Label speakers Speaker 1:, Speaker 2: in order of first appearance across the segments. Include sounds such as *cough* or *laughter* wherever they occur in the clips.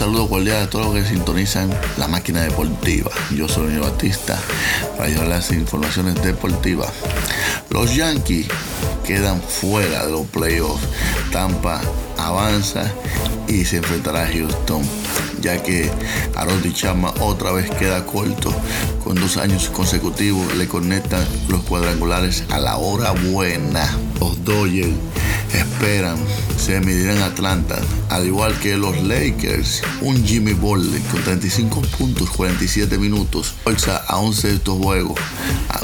Speaker 1: Saludo cordial a todos los que sintonizan la máquina deportiva. Yo soy Daniel Batista para llevar las informaciones deportivas. Los Yankees quedan fuera de los playoffs. Tampa avanza y se enfrentará a Houston, ya que Harold Chapman otra vez queda corto. Con dos años consecutivos le conectan los cuadrangulares a la hora buena. Los Dodgers esperan se medirán a Atlanta, al igual que los Lakers. Un Jimmy Butler con 35 puntos, 47 minutos, fuerza a un sexto juego,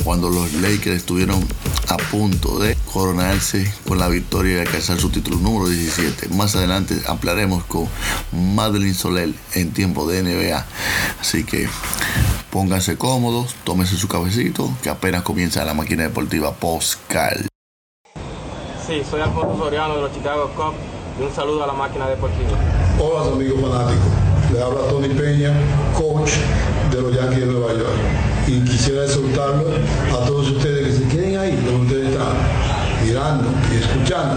Speaker 1: cuando los Lakers estuvieron a punto de coronarse con la victoria y alcanzar su título número 17. Más adelante ampliaremos con Madeline Soler en tiempo de NBA. Así que pónganse cómodos, tómense su cafecito, que apenas comienza la máquina deportiva Postcal.
Speaker 2: Sí, soy Alfonso Soriano de los Chicago Cubs y un saludo a la máquina deportiva.
Speaker 3: Hola amigos fanáticos, le habla Tony Peña, coach de los Yankees de Nueva York. Y quisiera exhortarlo a todos ustedes que se queden ahí donde ustedes están, mirando y escuchando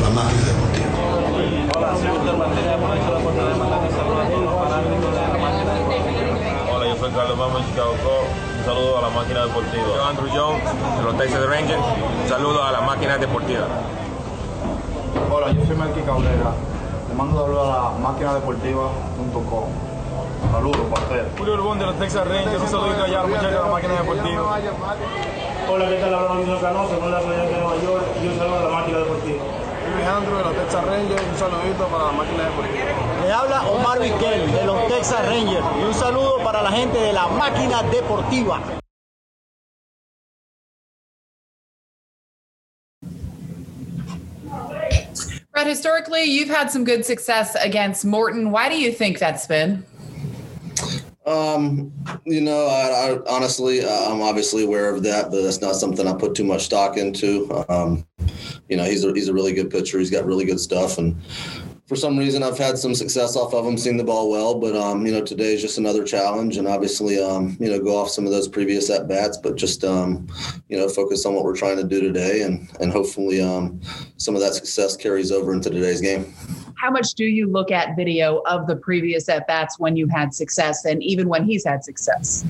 Speaker 3: la máquina deportiva.
Speaker 2: Hola, soy Víctor Martínez, aprovecho la oportunidad de mandar un saludo a todos los fanáticos de la máquina deportiva.
Speaker 4: Hola, yo soy Carlos Mamo de Chicago Cubs. Un saludo a la máquina deportiva.
Speaker 5: Yo, Andrew Jones, de los Texas Rangers. Un saludo a la máquina deportiva.
Speaker 6: Hola, yo soy Melqui Cabrera. Le mando saludos a la máquina deportiva.com. Saludos ustedes.
Speaker 2: Julio Urbón de los Texas Rangers, un saludito allá a los muchachos de la máquina deportiva.
Speaker 7: Hola, ¿qué tal? Habla Mauricio Canoso, con la ciudad de Nueva York y un saludo a la máquina deportiva.
Speaker 2: Alejandro de los Texas Rangers, un saludito para la máquina deportiva.
Speaker 8: Le habla Omar Vizquel de los Texas Rangers y un saludo para la gente de la máquina deportiva.
Speaker 9: Brett, historically, you've had some good success against Morton. Why do you think that's been?
Speaker 10: Um, you know, I, I honestly, uh, I'm obviously aware of that, but that's not something I put too much stock into. Um, you know, he's a, he's a really good pitcher. He's got really good stuff, and for some reason, I've had some success off of him, seeing the ball well. But um, you know, today is just another challenge, and obviously, um, you know, go off some of those previous at bats, but just um, you know, focus on what we're trying to do today, and and hopefully, um, some of that success carries over into today's game.
Speaker 9: How much do you look at video of the previous at bats when you had success and even when he's had success?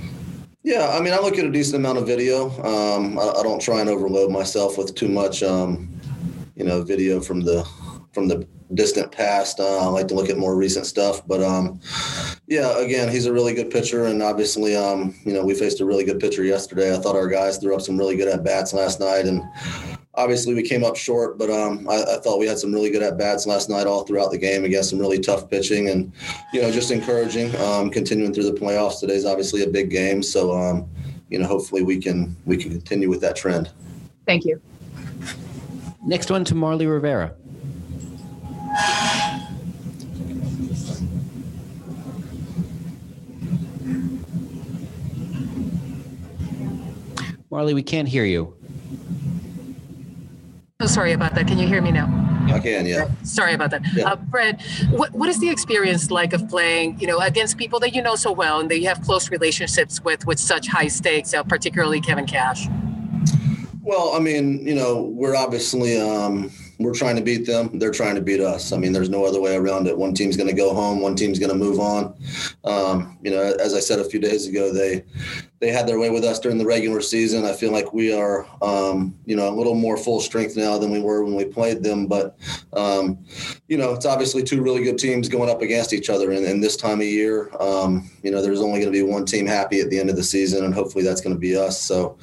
Speaker 10: Yeah, I mean, I look at a decent amount of video. Um, I, I, don't try and overload myself with too much, um, you know, video from the from the distant past. Uh, I like to look at more recent stuff, but um, yeah, again, he's a really good pitcher, and obviously, um, you know, we faced a really good pitcher yesterday. I thought our guys threw up some really good at bats last night, and obviously we came up short, but um, I, I, thought we had some really good at bats last night all throughout the game against some really tough pitching, and you know, just encouraging. Um, continuing through the playoffs, today's obviously a big game, so um, you know, hopefully we can we can continue with that trend.
Speaker 9: Thank you.
Speaker 11: Next one to Marly Rivera. Marly, we can't hear you.
Speaker 12: Oh, sorry about that. Can you hear me now?
Speaker 10: I can, yeah.
Speaker 12: Sorry about that.
Speaker 10: Yeah.
Speaker 12: Uh, Fred, what, what is the experience like of playing, you know, against people that you know so well and that you have close relationships with, with such high stakes, uh, particularly Kevin Cash?
Speaker 10: Well, I mean, you know, we're obviously, um, we're trying to beat them. They're trying to beat us. I mean, there's no other way around it. One team's going to go home. One team's going to move on. Um, you know, as I said a few days ago, they they had their way with us during the regular season. I feel like we are, um, you know, a little more full strength now than we were when we played them. But, um, you know, it's obviously two really good teams going up against each other. And, and this time of year, um, you know, there's only going to be one team happy at the end of the season, and hopefully that's going to be us. So,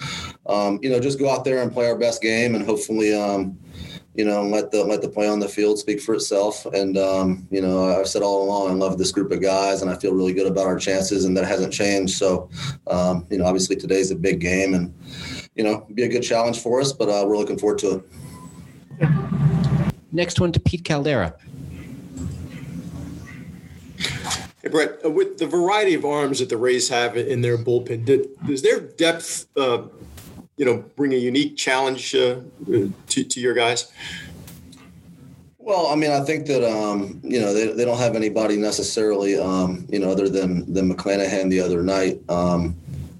Speaker 10: um, you know, just go out there and play our best game, and hopefully, um, you know, let the let the play on the field speak for itself. And um, you know, I've said all along, I love this group of guys, and I feel really good about our chances, and that hasn't changed. So, um, you know, obviously today's a big game, and you know, be a good challenge for us. But uh, we're looking forward to it.
Speaker 11: Next one to Pete Caldera.
Speaker 13: Hey, Brett, uh, with the variety of arms that the Rays have in their bullpen, did, does their depth uh, you know, bring a unique challenge uh, to, to your guys?
Speaker 10: Well, I mean, I think that um, you know they, they don't have anybody necessarily, um, you know, other than than McClanahan the other night. Um,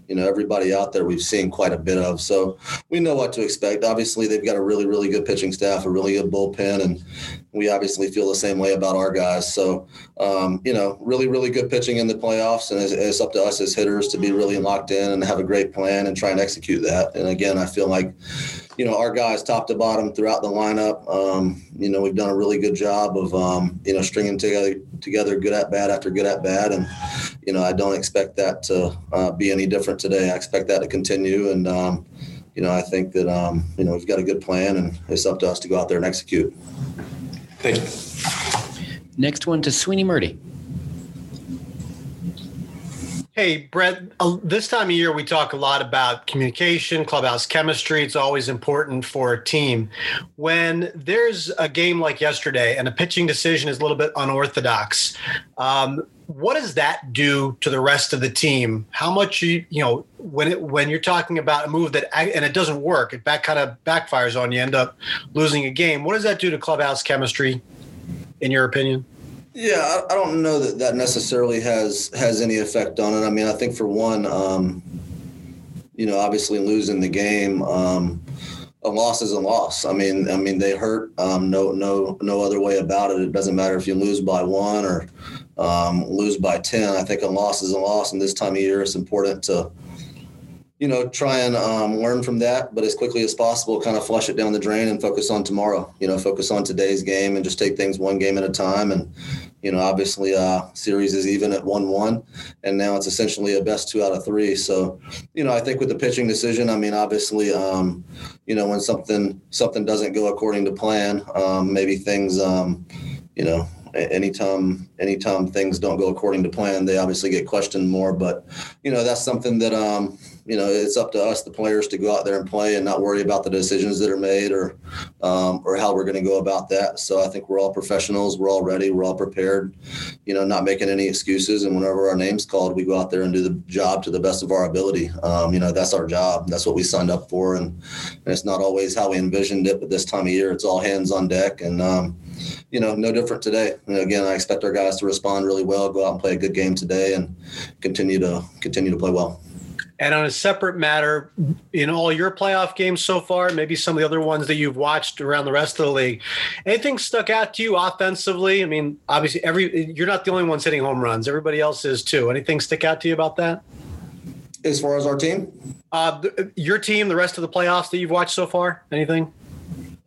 Speaker 10: you know, everybody out there we've seen quite a bit of, so we know what to expect. Obviously, they've got a really really good pitching staff, a really good bullpen, and we obviously feel the same way about our guys. So, um, you know, really, really good pitching in the playoffs, and it's, it's, up to us as hitters to be really locked in and have a great plan and try and execute that. And again, I feel like, you know, our guys top to bottom throughout the lineup, um, you know, we've done a really good job of, um, you know, stringing together together good at bad after good at bad, and you know, I don't expect that to uh, be any different today. I expect that to continue, and um, you know, I think that um, you know we've got a good plan, and it's up to us to go out there and execute.
Speaker 13: Thank you.
Speaker 11: Next one to Sweeney Murti.
Speaker 14: Hey, Brett, uh, this time of year we talk a lot about communication, clubhouse chemistry. It's always important for a team. When there's a game like yesterday and a pitching decision is a little bit unorthodox, um, what does that do to the rest of the team? How much you you know when it when you're talking about a move that and it doesn't work, it back kind of backfires on you, end up losing a game. What does that do to clubhouse chemistry, in your opinion?
Speaker 10: Yeah, I, don't know that that necessarily has has any effect on it. I mean, I think for one, um, you know, obviously losing the game. Um, a loss is a loss. I mean, I mean they hurt. Um, no, no, no other way about it. It doesn't matter if you lose by one or um, lose by ten. I think a loss is a loss, and this time of year, it's important to you know, try and um, learn from that, but as quickly as possible, kind of flush it down the drain and focus on tomorrow. You know, focus on today's game and just take things one game at a time. And you know, obviously, uh, series is even at one-one, and now it's essentially a best two out of three. So, you know, I think with the pitching decision, I mean, obviously, um, you know, when something something doesn't go according to plan, um, maybe things, um, you know, anytime anytime things don't go according to plan, they obviously get questioned more. But you know, that's something that um, you know, it's up to us, the players, to go out there and play and not worry about the decisions that are made or um, or how we're going to go about that. So I think we're all professionals. We're all ready. We're all prepared. You know, not making any excuses. And whenever our name's called, we go out there and do the job to the best of our ability. Um, you know, that's our job. That's what we signed up for. And, and it's not always how we envisioned it, but this time of year, it's all hands on deck. And um, you know, no different today. And again, I expect our guys to respond really well, go out and play a good game today, and continue to continue to play well.
Speaker 14: And on a separate matter, in all your playoff games so far, maybe some of the other ones that you've watched around the rest of the league, anything stuck out to you offensively? I mean, obviously, every you're not the only ones hitting home runs; everybody else is too. Anything stick out to you about that?
Speaker 10: As far as our team,
Speaker 14: uh, your team, the rest of the playoffs that you've watched so far, anything?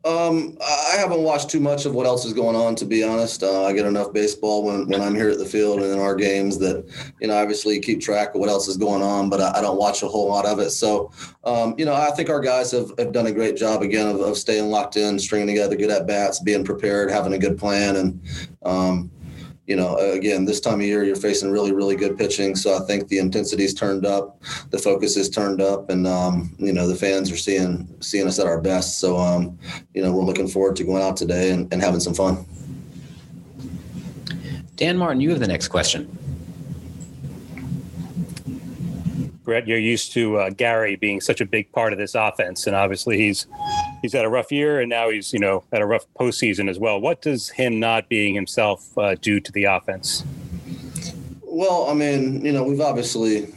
Speaker 10: Um, I haven't watched too much of what else is going on, to be honest. Uh, I get enough baseball when, when I'm here at the field and in our games that, you know, obviously keep track of what else is going on, but I, I don't watch a whole lot of it. So, um, you know, I think our guys have, have done a great job again of, of staying locked in, stringing together good at bats, being prepared, having a good plan. And, um, you know, again, this time of year, you're facing really, really good pitching. So I think the intensity's turned up, the focus is turned up, and um, you know, the fans are seeing seeing us at our best. So um, you know, we're looking forward to going out today and, and having some fun.
Speaker 11: Dan Martin, you have the next question.
Speaker 15: Brett, you're used to uh, Gary being such a big part of this offense, and obviously he's he's had a rough year, and now he's you know had a rough postseason as well. What does him not being himself uh, do to the offense?
Speaker 10: Well, I mean, you know, we've obviously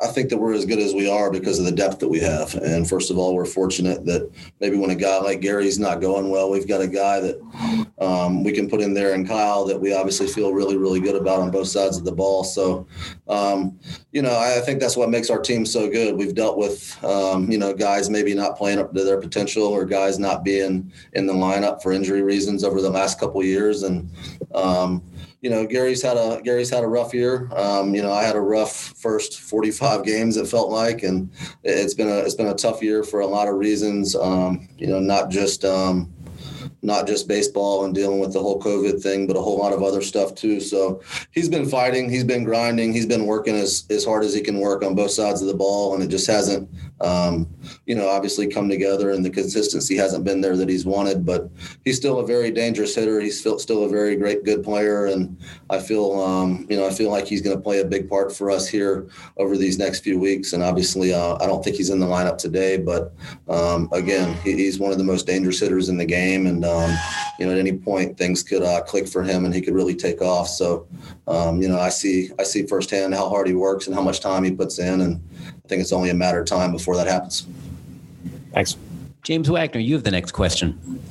Speaker 10: I think that we're as good as we are because of the depth that we have. And first of all, we're fortunate that maybe when a guy like Gary's not going well, we've got a guy that um, we can put in there and Kyle that we obviously feel really, really good about on both sides of the ball. So, um, you know, I, think that's what makes our team so good. We've dealt with, um, you know, guys maybe not playing up to their potential or guys not being in the lineup for injury reasons over the last couple years. And, um, you know, Gary's had a Gary's had a rough year. Um, you know, I had a rough first 45 games. It felt like, and it's been a it's been a tough year for a lot of reasons. Um, you know, not just um, not just baseball and dealing with the whole COVID thing, but a whole lot of other stuff too. So he's been fighting, he's been grinding, he's been working as, as hard as he can work on both sides of the ball. And it just hasn't, um, you know, obviously come together and the consistency hasn't been there that he's wanted, but he's still a very dangerous hitter. He's still, still a very great, good player. And I feel, um, you know, I feel like he's going to play a big part for us here over these next few weeks. And obviously, uh, I don't think he's in the lineup today, but um, again, he, he's one of the most dangerous hitters in the game. And, um, you know, at any point things could uh, click for him and he could really take off. So, um, you know, I see I see firsthand how hard he works and how much time he puts in, and I think it's only a matter of time before that happens.
Speaker 11: Thanks, James Wagner. You have the next question.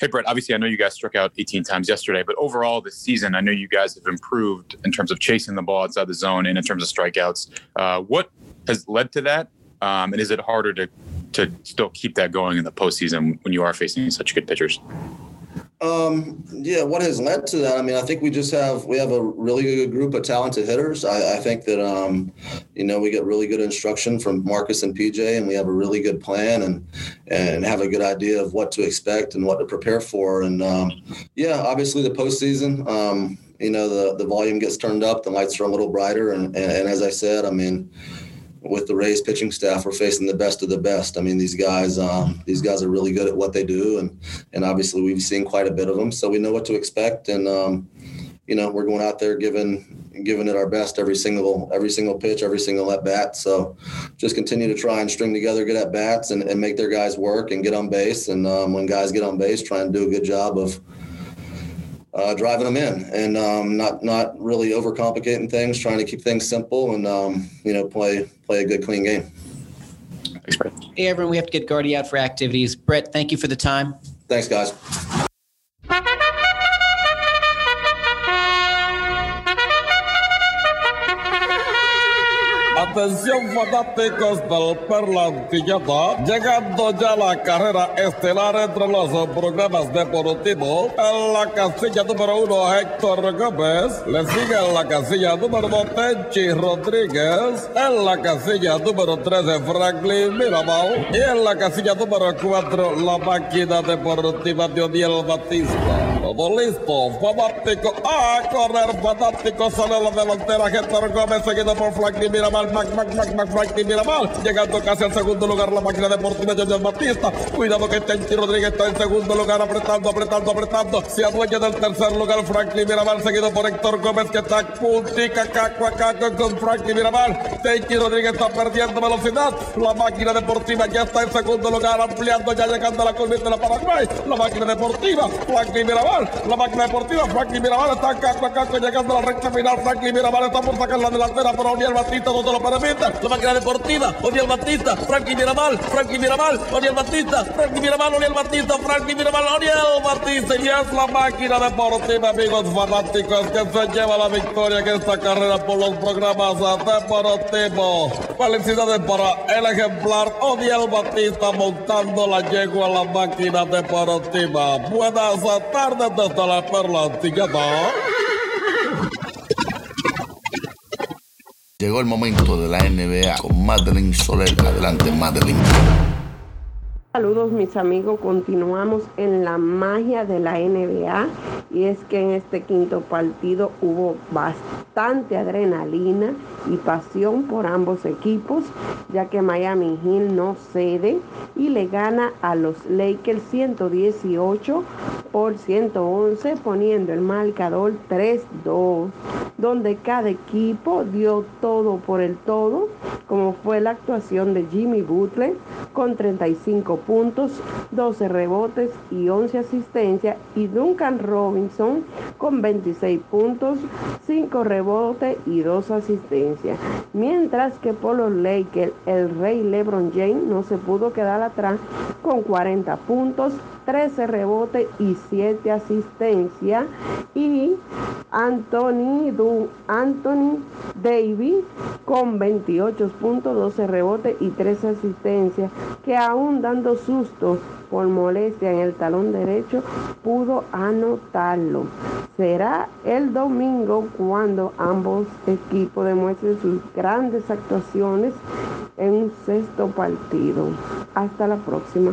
Speaker 16: Hey, Brett, obviously, I know you guys struck out 18 times yesterday, but overall this season, I know you guys have improved in terms of chasing the ball outside the zone and in terms of strikeouts. Uh, what has led to that? Um, and is it harder to to still keep that going in the postseason when you are facing such good pitchers?
Speaker 10: Um, yeah, what has led to that? I mean, I think we just have we have a really good group of talented hitters. I, I think that um, you know we get really good instruction from Marcus and PJ, and we have a really good plan and and have a good idea of what to expect and what to prepare for. And um, yeah, obviously the postseason, um, you know, the the volume gets turned up, the lights are a little brighter, and and, and as I said, I mean with the Rays pitching staff, we're facing the best of the best. I mean, these guys, um, these guys are really good at what they do, and and obviously we've seen quite a bit of them, so we know what to expect. And um, you know, we're going out there giving giving it our best every single every single pitch, every single at bat. So just continue to try and string together good at bats and, and make their guys work and get on base. And um, when guys get on base, try and do a good job of uh, driving them in and um, not not really overcomplicating things, trying to keep things simple and um, you know play play a good clean game.
Speaker 16: Thanks, Brett.
Speaker 11: Hey, everyone, we have to get Gardy out for activities. Brett, thank you for the time.
Speaker 10: Thanks, guys.
Speaker 17: Atención fanáticos del Perlantillada, llegando ya la carrera estelar entre los programas deportivos. En la casilla número uno, Héctor Gómez. Le sigue en la casilla número dos, Tenchi Rodríguez. En la casilla número tres, Franklin Mirabal. Y en la casilla número cuatro, la máquina deportiva de Odiel Batista. Todo listo, fanático. A correr, fanático. Sale la delantera, Héctor Gómez, seguido por Franklin Mirabal. Mac, Mac, Mac, Mac, Mirabal. Llegando casi al segundo lugar, la máquina deportiva de Odiel Batista. Cuidado que Tenchi Rodríguez está en segundo lugar, apretando, apretando, apretando. Se adueña del tercer lugar, Franklin Mirabal, seguido por Héctor Gómez, que está puntica, caco, caco con Franklin Mirabal. Tenchi Rodríguez está perdiendo velocidad. La máquina deportiva ya está en segundo lugar, ampliando, ya llegando a la curva de la Paraguay. La máquina deportiva, Franklin Mirabal. La máquina deportiva, Franklin Mirabal está caco, caco, llegando a la recta final. Franklin Mirabal está por sacar la delantera, pero Odiel Batista se lo La máquina deportiva, Odiel Batista, Franklin Mirabal, Franklin Mirabal, Odiel Batista, Franklin Mirabal, Odiel Batista, Franklin Mirabal, Odiel Batista. Y es la máquina deportiva, amigos fanáticos, que se lleva la victoria en esta carrera por los programas deportivos. Felicidades para el ejemplar Odiel Batista montando la yegua a la máquina deportiva. Buenas tardes desde la Perla Antillada.
Speaker 1: Llegó el momento de la NBA con Madeline Soler. Adelante, Madeline.
Speaker 18: Saludos mis amigos, continuamos en la magia de la NBA y es que en este quinto partido hubo bastante adrenalina y pasión por ambos equipos, ya que Miami Heat no cede y le gana a los Lakers 118 por 111, poniendo el marcador 3-2, donde cada equipo dio todo por el todo, como fue la actuación de Jimmy Butler con 35 puntos, 12 rebotes y 11 asistencias y Duncan Robinson con 26 puntos, 5 rebotes y 2 asistencias. Mientras que por los Lakers el rey LeBron James no se pudo quedar atrás con 40 puntos, 13 rebotes y 7 asistencias. Y Anthony, du, Anthony Davis con 28 puntos, 12 rebotes y 13 asistencias, que aún dando sustos por molestia en el talón derecho, pudo anotarlo. Será el domingo cuando ambos equipos demuestren sus grandes actuaciones en un sexto partido. Hasta la próxima.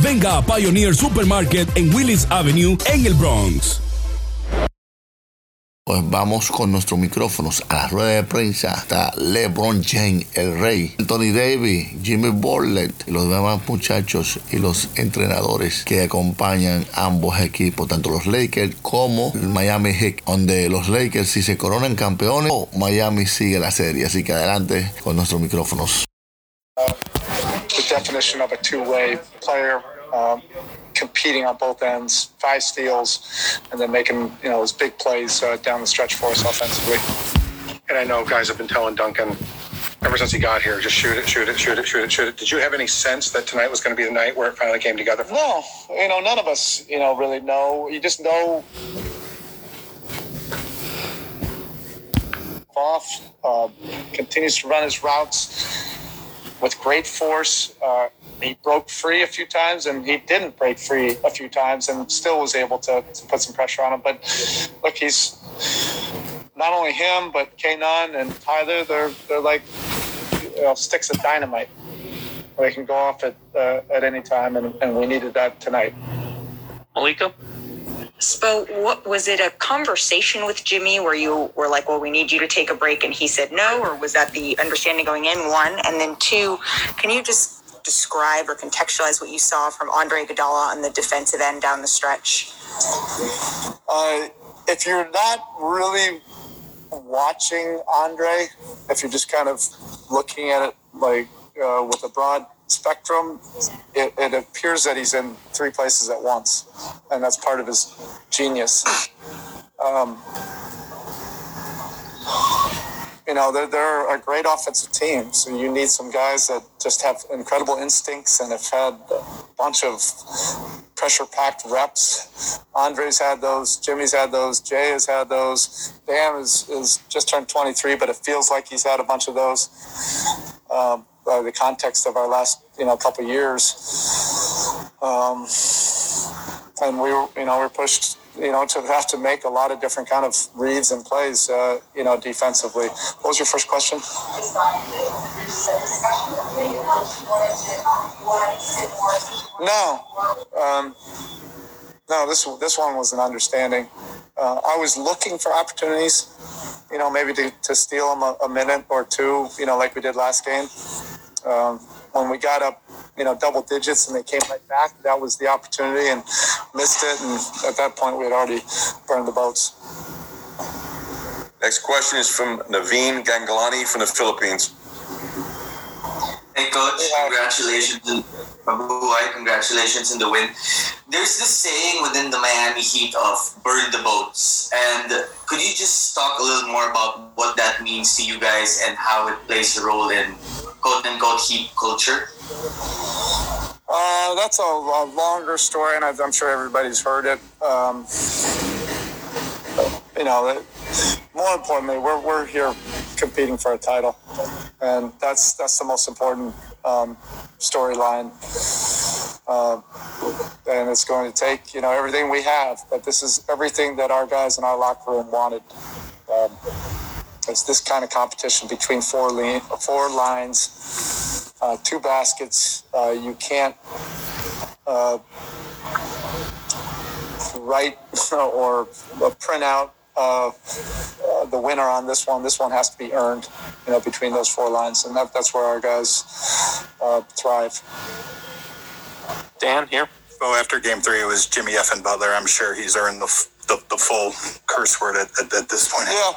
Speaker 19: venga a Pioneer Supermarket en Willis Avenue en el Bronx.
Speaker 1: Pues vamos con nuestros micrófonos a la rueda de prensa. Está LeBron James, el rey, Anthony Davis, Jimmy Borlett y los demás muchachos y los entrenadores que acompañan ambos equipos, tanto los Lakers como el Miami Heat, donde los Lakers si se coronan campeones Miami sigue la serie. Así que adelante con nuestros micrófonos.
Speaker 20: Definition of a two-way player, um, competing on both ends, five steals, and then making you know those big plays uh, down the stretch for us offensively.
Speaker 21: And I know guys have been telling Duncan ever since he got here, just shoot it, shoot it, shoot it, shoot it, shoot it. Did you have any sense that tonight was going to be the night where it finally came together?
Speaker 20: No, you know none of us you know really know. You just know off uh, continues to run his routes with great force. Uh, he broke free a few times, and he didn't break free a few times, and still was able to, to put some pressure on him. But look, he's not only him, but Kanan and Tyler. They're they're like you know, sticks of dynamite. They can go off at uh, at any time, and, and we needed that tonight.
Speaker 22: Malika?
Speaker 23: Spo, what was it a conversation with Jimmy where you were like, well, we need you to take a break and he said no? Or was that the understanding going in? One. And then two, can you just describe or contextualize what you saw from Andre Iguodala on the defensive end down the stretch?
Speaker 20: Uh, if you're not really watching Andre, if you're just kind of looking at it like uh, with a broad spectrum, it, it appears that he's in three places at once, and that's part of his genius. Um, you know, they're, they're a great offensive team, so you need some guys that just have incredible instincts and have had a bunch of pressure packed reps. Andre's had those, Jimmy's had those, Jay has had those. Bam is, is just turned 23, but it feels like he's had a bunch of those. Um, by the context of our last, you know, couple years. Um, and we were, you know, we're pushed, you know, to have to make a lot of different kind of reads and plays, uh, you know, defensively. What was your first question? No, um, no. This this one was an understanding. Uh, I was looking for opportunities, you know, maybe to, to steal them a, a minute or two, you know, like we did last game. Um, when we got up, you know, double digits and they came right back, that was the opportunity and missed it. And at that point, we had already burned the boats.
Speaker 6: Next question is from Naveen Ganglani from the Philippines.
Speaker 24: Hey, coach, congratulations. Mabuhay, congratulations in the win. There's this saying within the Miami Heat of burn the boats. And could you just talk a little more about what that means to you guys and how it plays a role in quote unquote Heat culture?
Speaker 20: Uh, that's a, a longer story, and I'm sure everybody's heard it. Um, you know, more importantly, we're, we're here competing for a title, and that's that's the most important um, storyline. Uh, and it's going to take you know everything we have, but this is everything that our guys in our locker room wanted. Um, it's this kind of competition between four lean, four lines uh, two baskets. Uh, you can't uh, write *laughs* or print out uh, uh, the winner on this one. This one has to be earned, you know, between those four lines, and that, that's where our guys uh, thrive.
Speaker 21: Dan, here. Well, after game three, it was Jimmy F. and Butler. I'm sure he's earned the, f- the, the full curse word at, at, at this point.
Speaker 20: Yeah.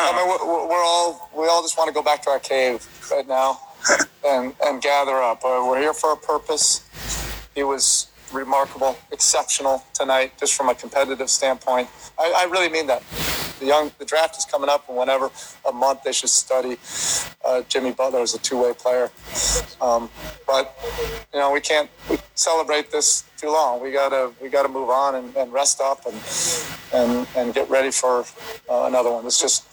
Speaker 20: I mean, we're, we're all we all just want to go back to our cave right now *laughs* and and gather up. Uh, we're here for a purpose. He was remarkable, exceptional tonight, just from a competitive standpoint. I, I really mean that. The young, the draft is coming up, and whenever a month they should study uh, Jimmy Butler as a two-way player. Um, but you know, we can't celebrate this too long. We gotta we gotta move on and, and rest up and and and get ready for uh, another one. This just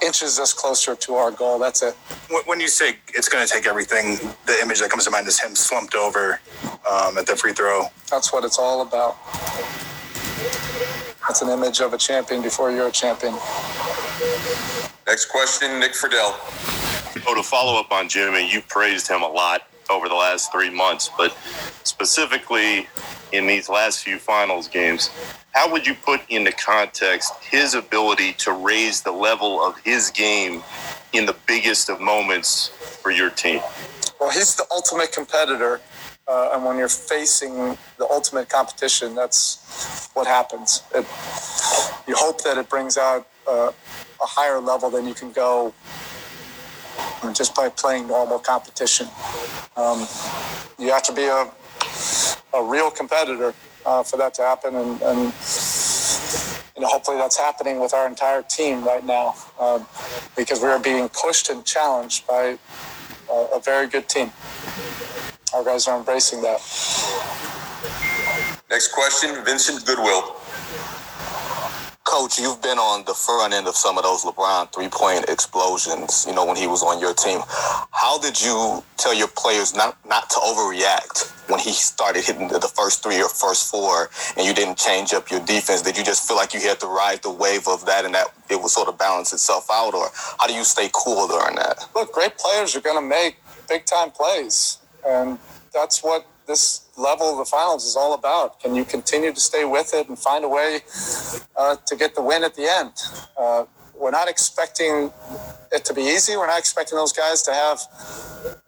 Speaker 20: inches us closer to our goal. That's it.
Speaker 21: When- When you say it's going to take everything, the image that comes to mind is him slumped over um, at the free throw.
Speaker 20: That's what it's all about. It's an image of a champion before you're a champion.
Speaker 25: Next question, Nick Friedel.
Speaker 26: Oh, to follow up on Jimmy, you praised him a lot over the last three months, but specifically in these last few finals games, how would you put into context his ability to raise the level of his game in the biggest of moments for your team?
Speaker 20: Well, he's the ultimate competitor, uh, and when you're facing the ultimate competition, that's what happens. It, you hope that it brings out uh, a higher level than you can go uh, just by playing normal competition. Um, you have to be a, a real competitor uh, for that to happen, and, and you know, hopefully that's happening with our entire team right now um, because we are being pushed and challenged by a, a very good team. Our guys are embracing that.
Speaker 25: Next question, Vincent Goodwill.
Speaker 27: Coach, you've been on the front end of some of those LeBron three point explosions, you know, when he was on your team. How did you tell your players not, not to overreact when he *laughs* started hitting the, the first three or first four and you didn't change up your defense? Did you just feel like you had to ride the wave of that and that it would sort of balance itself out? Or how do you stay cool during that?
Speaker 20: Look, great players are going to make big time plays, and that's what this level of the finals is all about. Can you continue to stay with it and find a way uh, to get the win at the end? Uh, we're not expecting it to be easy. We're not expecting those guys to have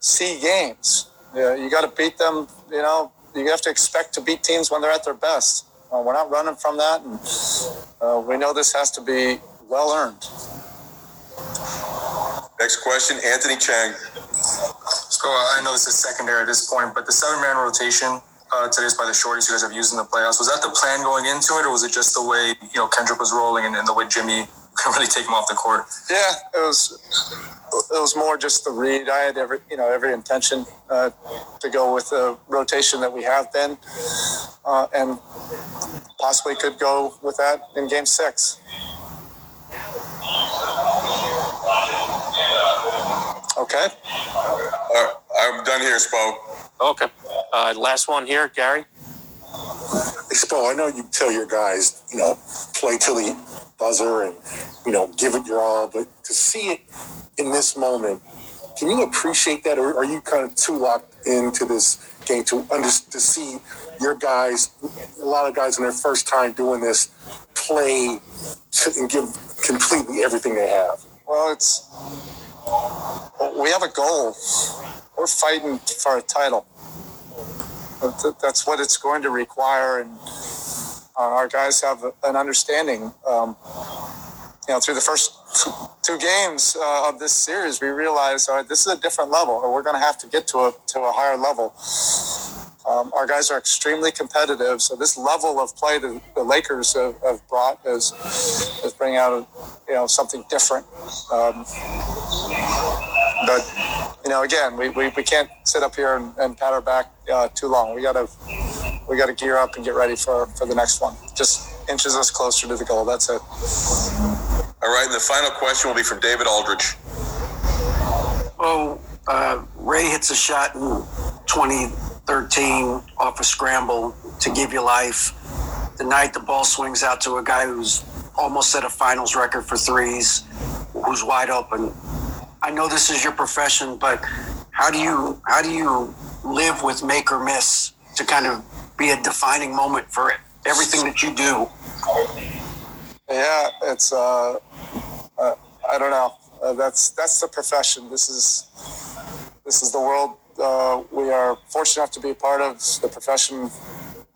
Speaker 20: C games. Yeah, you got to beat them. You know, you have to expect to beat teams when they're at their best. Uh, we're not running from that, and uh, we know this has to be well earned.
Speaker 25: Next question, Anthony Chiang.
Speaker 22: So uh, I know this is secondary at this point, but the seven man rotation uh, today is by the shorties you guys have used in the playoffs. Was that the plan going into it, or was it just the way you know Kendrick was rolling and, and the way Jimmy *laughs* could really take him off the court?
Speaker 20: Yeah, it was. It was more just the read. I had every, you know, every intention uh, to go with the rotation that we have been, uh, and possibly could go with that in Game Six. Okay.
Speaker 25: Uh, I'm done here, Spo.
Speaker 28: Okay. Uh, last one here, Gary.
Speaker 21: Spo, I know you tell your guys, you know, play till the buzzer and, you know, give it your all, but to see it in this moment, can you appreciate that, or are you kind of too locked into this game to under, to see your guys, a lot of guys in their first time doing this, play to, and give completely everything they have?
Speaker 20: Well, it's we have a goal. We're fighting for a title. That's what it's going to require, and uh, our guys have an understanding. Um, you know, through the first two games uh, of this series, we realized, all right, this is a different level, or we're going to have to get to a to a higher level. Um, our guys are extremely competitive, so this level of play that the Lakers have, have brought is is bringing out, a, you know, something different. Um, but you know, again, we, we, we can't sit up here and, and pat our back uh, too long. We gotta we gotta gear up and get ready for for the next one. Just inches us closer to the goal. That's it.
Speaker 25: All right, and the final question will be from David Aldridge.
Speaker 29: Oh, uh, Ray hits a shot in 2013 off a scramble to give you life. The night the ball swings out to a guy who's almost set a finals record for threes, who's wide open. I know this is your profession, but
Speaker 30: how do you how do you live with make or miss to kind of be a defining moment for everything that you do?
Speaker 20: Yeah, it's uh, uh I don't know. Uh, that's that's the profession. This is this is the world uh, we are fortunate enough to be part of. The profession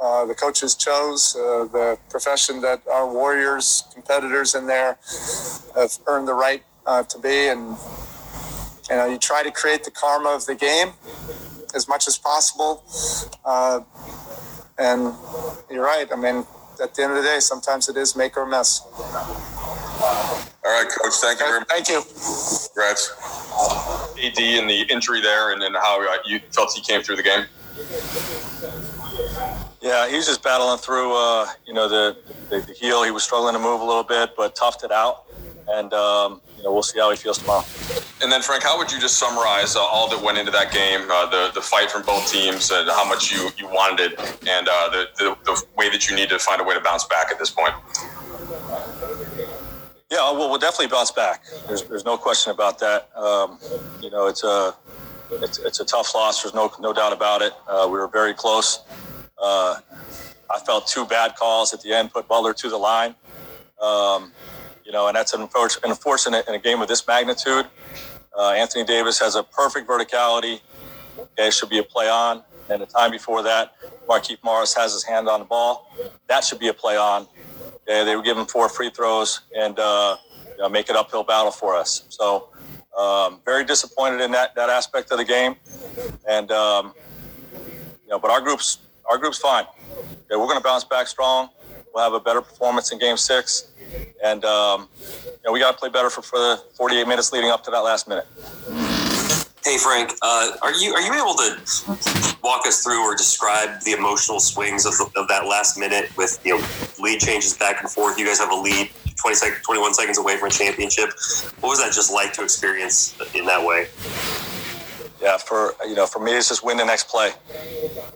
Speaker 20: uh, the coaches chose, uh, the profession that our warriors, competitors in there, have earned the right uh, to be, and you know you try to create the karma of the game as much as possible. Uh, and you're right. I mean, at the end of the day, sometimes it is make or miss.
Speaker 6: All right, coach. Thank you very much.
Speaker 20: Thank you.
Speaker 6: Congrats.
Speaker 25: AD and the injury there, and then how uh, you felt he came through the game.
Speaker 31: Yeah, he was just battling through, uh, you know, the, the, the heel. He was struggling to move a little bit, but toughed it out. And, um, you know, we'll see how he feels tomorrow.
Speaker 25: And then, Frank, how would you just summarize uh, all that went into that game, uh, the the fight from both teams, and how much you, you wanted it, and uh, the, the the way that you need to find a way to bounce back at this point?
Speaker 31: Yeah, well, we'll definitely bounce back. There's, there's no question about that. Um, you know, it's a it's, it's a tough loss. There's no no doubt about it. Uh, we were very close. Uh, I felt two bad calls at the end, put Butler to the line. Um, you know, and that's an unfortunate in a game of this magnitude. Uh, Anthony Davis has a perfect verticality. Okay, should be a play on. And the time before that, Markieff Morris has his hand on the ball. That should be a play on. Okay, they were given four free throws and uh, you know, make it uphill battle for us. So um, very disappointed in that that aspect of the game. And um, you know, but our group's our group's fine. We're going to bounce back strong. We'll have a better performance in Game Six, and um, you know, we got to play better for, for the 48 minutes leading up to that last minute.
Speaker 32: Hey Frank, uh, are you are you able to walk us through or describe the emotional swings of, of that last minute with you know lead changes back and forth? You guys have a lead, 20 sec- 21 seconds away from a championship. What was that just like to experience in that way?
Speaker 31: Yeah, for you know, for me, it's just win the next play.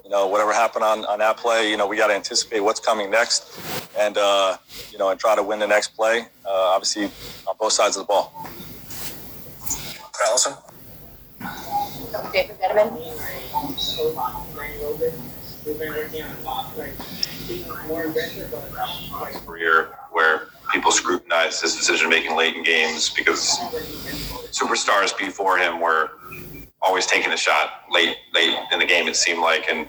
Speaker 31: You know, whatever happened on, on that play, you know, we got to anticipate what's coming next, and uh, you know, and try to win the next play. Uh, obviously, on both sides of the ball.
Speaker 20: Allison.
Speaker 33: David Betterman.
Speaker 25: career where people scrutinized his decision making late in games because superstars before him were always taking a shot late late in the game it seemed like and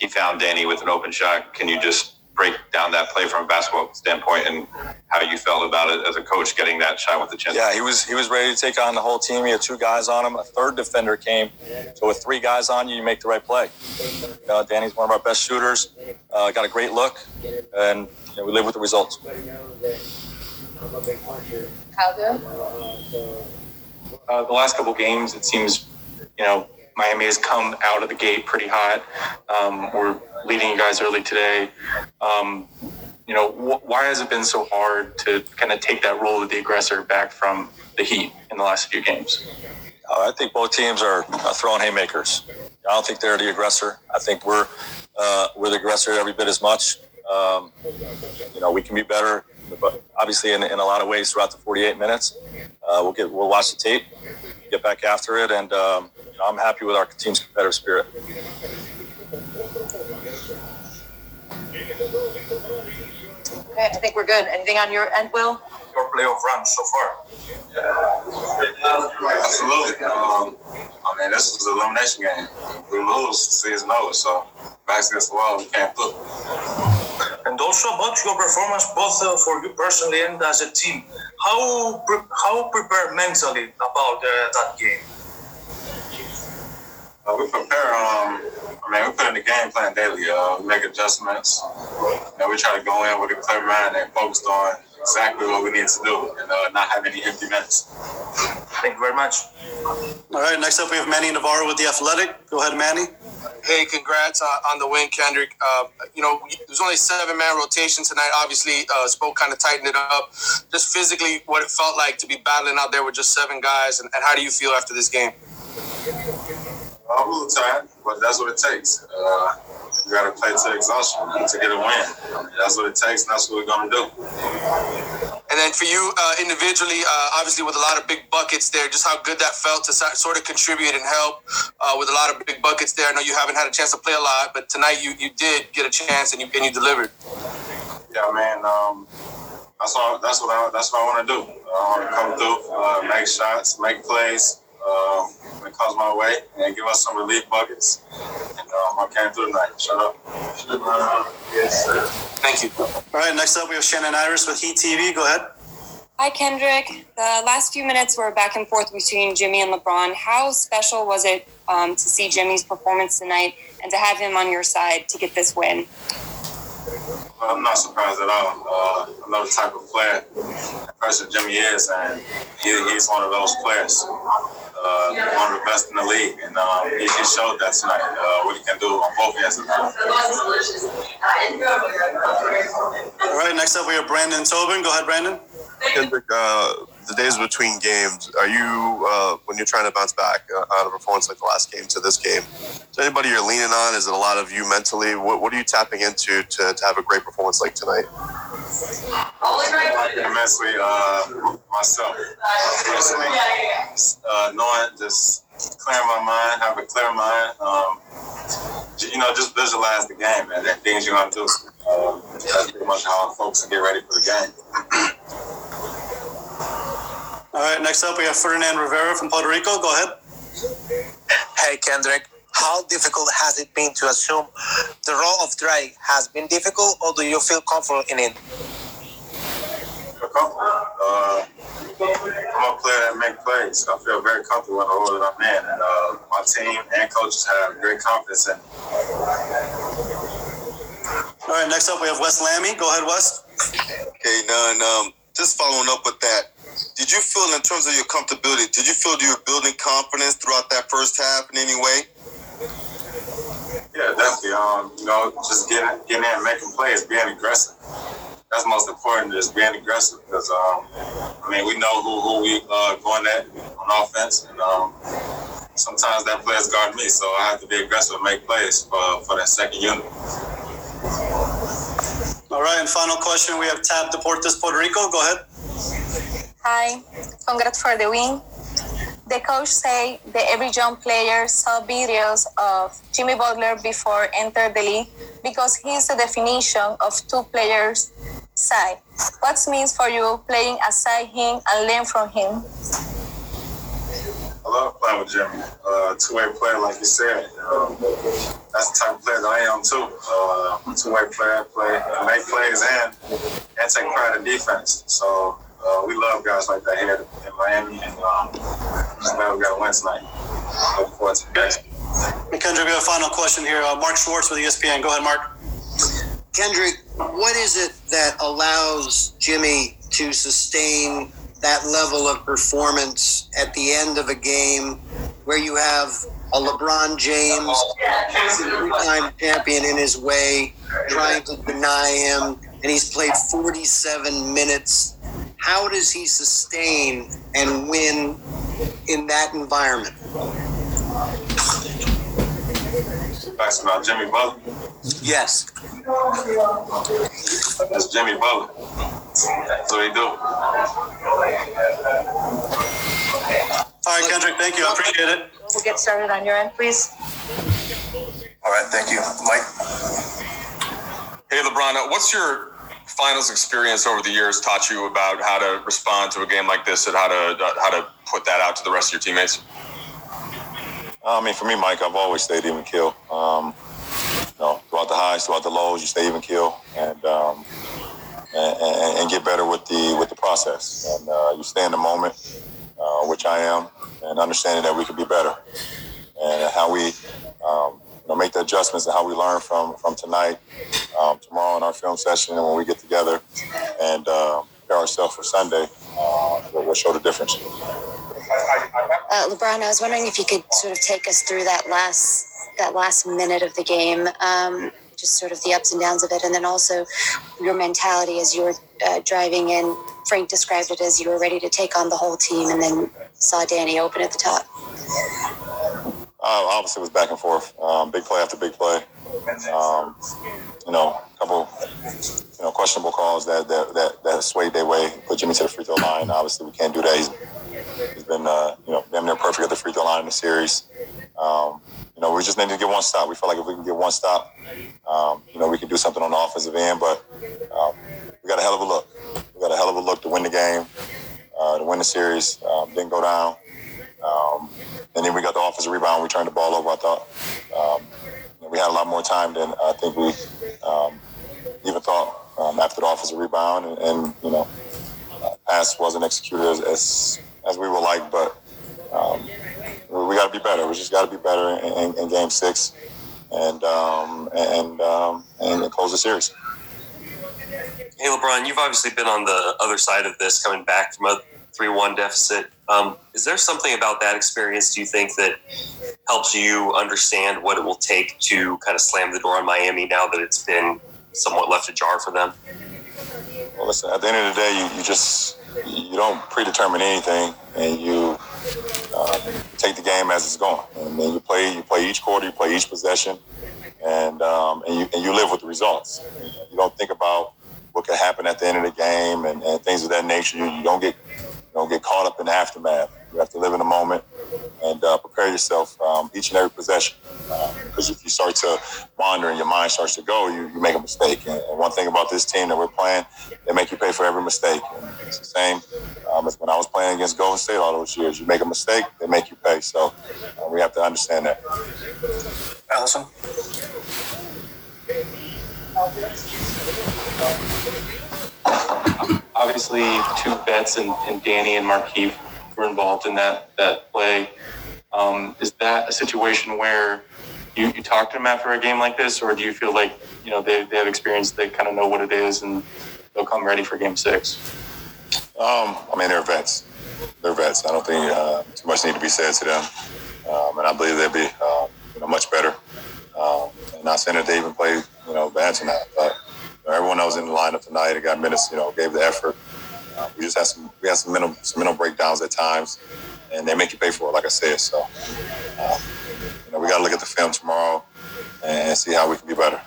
Speaker 25: he found Danny with an open shot can you just break down that play from a basketball standpoint and how you felt about it as a coach getting that shot with the chin
Speaker 31: Yeah, he was he was ready to take on the whole team. He had two guys on him. A third defender came. So with three guys on you, you make the right play. Uh, Danny's one of our best shooters. Uh, got a great look, and you know, we live with the results.
Speaker 33: Kyle Dillon.
Speaker 34: uh, the last couple games, it seems, you know, Miami has come out of the gate pretty hot. Um, we're leading you guys early today. Um, you know, wh- why has it been so hard to kind of take that role of the aggressor back from the Heat in the last few games?
Speaker 31: Uh, I think both teams are throwing haymakers. I don't think they're the aggressor. I think we're uh, we're the aggressor every bit as much. Um, you know, we can be better, but obviously in, in a lot of ways throughout the 48 minutes. Uh, we'll get we'll watch the tape, get back after it, and um, I'm happy with our team's competitive spirit.
Speaker 33: Okay, I think we're good. Anything on your end, Will?
Speaker 6: Your playoff run so far. Absolutely. Um, I mean, this is an elimination game. We lose, season over. So, backs against the wall, we can't flip.
Speaker 35: And also about your performance, both uh, for you personally and as a team. How pre- how prepared mentally about uh, that game?
Speaker 6: Uh, we prepare. Um, I mean, we put in the game plan daily. Uh, we make adjustments. You know, we try to go in with a clear mind and focused on exactly what we need to do, and uh, not have any empty minutes.
Speaker 35: Thank you very much.
Speaker 30: All right, next up we have Manny Navarro with the Athletic. Go ahead, Manny.
Speaker 36: Hey, congrats uh, on the win, Kendrick. Uh, you know, there's only seven man rotation tonight. Obviously, uh, Spoke kind of tightened it up. Just physically, what it felt like to be battling out there with just seven guys, and, and how do you feel after this game?
Speaker 6: I'm a little tired, but that's what it takes. Uh, we got to play to exhaustion to get a win. That's what it takes, and that's what we're going to do.
Speaker 37: And then for you uh, individually, uh, obviously with a lot of big buckets there, just how good that felt to sort of contribute and help uh, with a lot of big buckets there. I know you haven't had a chance to play a lot, but tonight you, you did get a chance and you, and you delivered.
Speaker 6: Yeah, man. Um, that's all. That's what I. That's what I want to do. I want to come through, uh, make shots, make plays, um, when it comes my way, and give us some relief buckets. And um, I came through tonight. Shut up.
Speaker 37: Yes, sir. Thank you.
Speaker 30: All right. Next up, we have Shannon Iris with Heat TV. Go ahead.
Speaker 36: Hi, Kendrick. The last few minutes were back and forth between Jimmy and LeBron. How special was it um, to see Jimmy's performance tonight and to have him on your side to get this win?
Speaker 6: I'm not surprised at all. Uh, I type of player person Jimmy is, and he, he's one of those players. Uh, one of the best in the league, and um, he, he, showed that tonight. Uh, what he can do on both ends
Speaker 30: All right, next up we have Brandon Tobin. Go ahead, Brandon.
Speaker 38: Kendrick, uh, the days between games, are you, uh, when you're trying to bounce back uh, out of a performance like the last game to this game, is anybody you're leaning on? Is it a lot of you mentally? What, what are you tapping into to, to have a great performance like tonight?
Speaker 6: Immensely, uh, myself. Personally, uh, knowing, just clearing my mind, have a clear mind. Um, you know, just visualize the game and the things you're going to do. Uh, that's pretty much how I focus and get ready for the game.
Speaker 30: All right, next up we have Ferdinand Rivera from Puerto Rico. Go ahead.
Speaker 39: Hey, Kendrick. How difficult has it been to assume the role of Drake has been difficult, or do you feel comfortable in it?
Speaker 6: Uh, I'm a player that make plays. I feel very comfortable in the role that I'm in, and uh, my team and coaches have great confidence in.
Speaker 30: All right, next up we have Wes Lammy. Go ahead, Wes.
Speaker 40: Okay, none. Um, just following up with that did you feel in terms of your comfortability, did you feel you were building confidence throughout that first half in any way?
Speaker 6: Yeah, definitely. Um, you know, just getting getting in, making plays, being aggressive. That's most important is being aggressive because um, I mean we know who who we uh, going at on offense, and um, sometimes that players guard me, so I have to be aggressive and make plays for for that second unit.
Speaker 30: All right, and final question we have Tab Deportes Puerto Rico. Go ahead.
Speaker 36: Hi, congrats for the win. The coach say that every young player saw videos of Jimmy Butler before enter the league because he's the definition of two players side. What means for you playing aside him and learn from him?
Speaker 6: I love playing with Jimmy. Uh, two-way player, like you said. Um, that's the type of player that I am too. Uh, two-way player, play, make plays and and take pride in defense. So uh, we love guys like that here in Miami, and um, just glad we got a win tonight. Look forward to the next.
Speaker 30: Kendrick, we have a final question here. Uh, Mark Schwartz with ESPN. Go ahead, Mark.
Speaker 29: Kendrick, what is it that allows Jimmy to sustain that level of performance at the end of a game where you have a LeBron James, three-time champion in his way, trying to deny him, and he's played 47 minutes how does he sustain and win in that environment?
Speaker 6: That's about Jimmy Butler.
Speaker 29: Yes.
Speaker 6: That's Jimmy Butler. That's what he do.
Speaker 30: All right, Kendrick, thank you. I appreciate it.
Speaker 41: We'll get started on your end, please.
Speaker 42: All right, thank you. Mike?
Speaker 25: Hey, LeBron, uh, what's your finals experience over the years taught you about how to respond to a game like this and how to uh, how to put that out to the rest of your teammates?
Speaker 42: I mean, for me, Mike, I've always stayed even kill. Um, you know, throughout the highs, throughout the lows, you stay even kill, and, um, and, and, and get better with the with the process. And uh, you stay in the moment, uh, which I am, and understanding that we could be better, and how we um, you know, make the adjustments and how we learn from from tonight, um, tomorrow in our film session, and when we get together and uh, prepare ourselves for Sunday, uh, we'll, we'll show the difference.
Speaker 36: Uh, LeBron, I was wondering if you could sort of take us through that last that last minute of the game, um, just sort of the ups and downs of it, and then also your mentality as you were uh, driving in. Frank described it as you were ready to take on the whole team, and then saw Danny open at the top.
Speaker 42: Uh, obviously, it was back and forth, um, big play after big play. Um, you know, a couple, you know, questionable calls that that that, that swayed their way, put Jimmy to the free throw line. Obviously, we can't do that. He's, he's been, uh, you know, damn near perfect at the free throw line in the series. Um, you know, we just need to get one stop. We feel like if we can get one stop, um, you know, we can do something on the offensive end. But um, we got a hell of a look. We got a hell of a look to win the game, uh, to win the series. Um, didn't go down. Um, and then we got the offensive rebound. We turned the ball over. I thought um, we had a lot more time than I think we um, even thought um, after the offensive rebound. And, and you know, uh, pass wasn't executed as, as as we would like, but um, we, got to be better. We just got to be better in, in, in Game Six, and um, and and close the series.
Speaker 32: Hey, LeBron, you've obviously been on the other side of this, coming back from a 3 1 deficit. Um, is there something about that experience, do you think, that helps you understand what it will take to kind of slam the door on Miami now that it's been somewhat left ajar for them?
Speaker 42: Well, listen. At the end of the day, you, you just you don't predetermine anything, and you uh, take the game as it's going. And then you play you play each quarter, you play each possession, and um, and you and you live with the results. You don't think about what could happen at the end of the game and, and things of that nature. You, you don't get don't get caught up in the aftermath. You have to live in the moment and uh, prepare yourself um, each and every possession. Because if you start to wander and your mind starts to go, you, you make a mistake. And, and one thing about this team that we're playing, they make you pay for every mistake. And it's the same um, as when I was playing against Golden State all those years. You make a mistake, they make you pay. So uh, we have to understand that.
Speaker 22: Allison?
Speaker 43: Obviously, two vets and, and Danny and Markieff were involved in that that play. Um, is that a situation where you, you talk to them after a game like this, or do you feel like you know they, they have experience, they kind of know what it is, and they'll come ready for Game Six?
Speaker 42: Um, I mean, they're vets. They're vets. I don't think uh, too much need to be said to them, um, and I believe they'll be uh, you know, much better. Um, not saying that they even played you know bad tonight, but everyone that was in the lineup tonight and got minutes, you know, gave the effort. Uh, we just had some we had some mental some mental breakdowns at times, and they make you pay for it, like I said. So, uh, you know, we got to look at the film tomorrow and see how we can be better.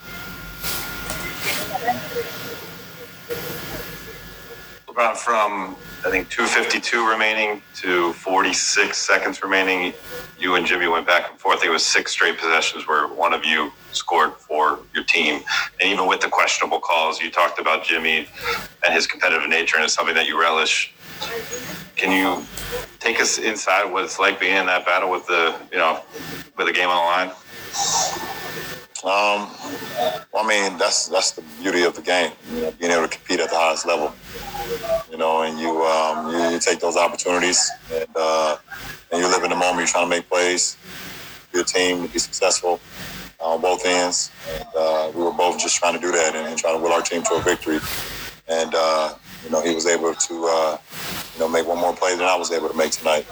Speaker 44: LeBron, from I think 252 remaining to 46 seconds remaining, you and Jimmy went back and forth. It was six straight possessions where one of you scored for your team. And even with the questionable calls, you talked about Jimmy and his competitive nature, and it's something that you relish. Can you take us inside what it's like being in that battle with the, you know, with the game on the line?
Speaker 42: Um, I mean, that's that's the beauty of the game, you know, being able to compete at the highest level. You know, and you um, you, you take those opportunities, and uh, and you live in the moment. You're trying to make plays, your team to be successful on both ends. And uh, we were both just trying to do that and, and trying to will our team to a victory. And uh, you know, he was able to uh, you know make one more play than I was able to make tonight,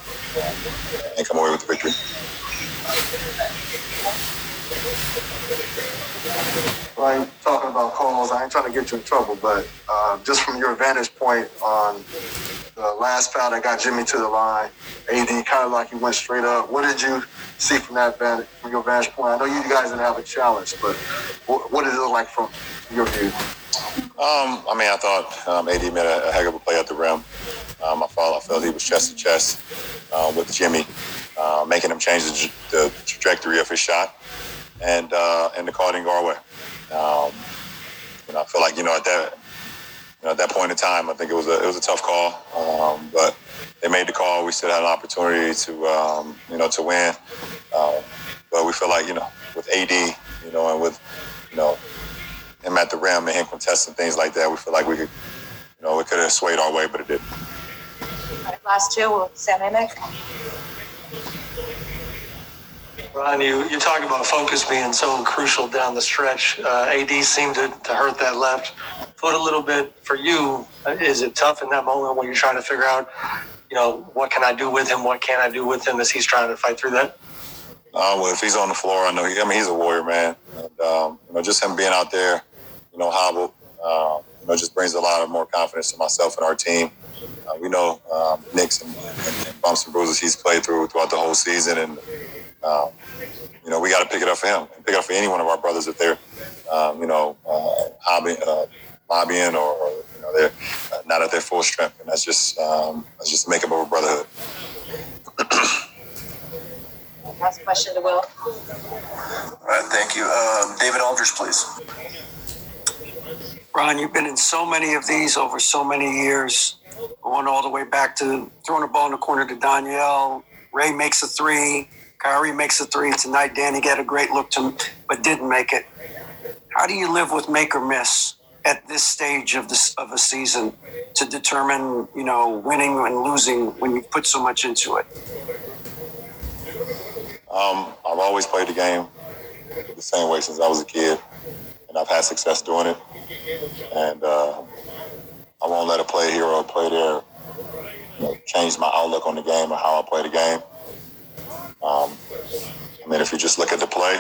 Speaker 42: and come away with the victory.
Speaker 45: Ryan, talking about calls, I ain't trying to get you in trouble, but uh, just from your vantage point on the last foul that got Jimmy to the line, AD kind of like he went straight up. What did you see from that vantage, from your vantage point? I know you guys didn't have a challenge, but what, what did it look like from your view?
Speaker 42: Um, I mean, I thought um, AD made a, a heck of a play at the rim. Um, I felt I felt he was chest to chest uh, with Jimmy, uh, making him change the, the trajectory of his shot, and uh, and the call didn't go our way. Um, you know, I feel like you know at that you know, at that point in time, I think it was a it was a tough call, um, but they made the call. We still had an opportunity to um, you know to win, um, but we feel like you know with AD, you know, and with you know him at the rim and him contesting things like that, we feel like we could, you know, it could have swayed our way, but it didn't.
Speaker 46: Last two, Sam Amick.
Speaker 22: Ron, you, you talk about focus being so crucial down the stretch. Uh, AD seemed to, to hurt that left foot a little bit. For you, uh, is it tough in that moment when you're trying to figure out, you know, what can I do with him? What can I do with him as he's trying to fight through that?
Speaker 42: Uh, well, if he's on the floor, I know. He, I mean, he's a warrior, man. And um, you know, just him being out there, you know, hobbled, uh, you know, just brings a lot of more confidence to myself and our team. Uh, we know um, nicks and, and, and bumps and bruises he's played through throughout the whole season, and um, you you know, we got to pick it up for him, and pick it up for any one of our brothers if they're, um, you know, uh, hobby, uh, lobbying or, or you know they're uh, not at their full strength, and that's just um, that's just the makeup of a brotherhood.
Speaker 46: Last question to Will.
Speaker 47: All right, thank you. Um, David Aldridge, please.
Speaker 22: Ron, you've been in so many of these over so many years, going all the way back to throwing a ball in the corner to Donyell. Ray makes a three. Kyrie makes a three. Tonight, Danny got a great look to him, but didn't make it. How do you live with make or miss at this stage of this of a season to determine, you know, winning and losing when you put so much into it?
Speaker 42: Um, I've always played the game the same way since I was a kid, and I've had success doing it. And uh, I won't let a play here or a play there you know, change my outlook on the game or how I play the game. Um, I mean, if you just look at the play,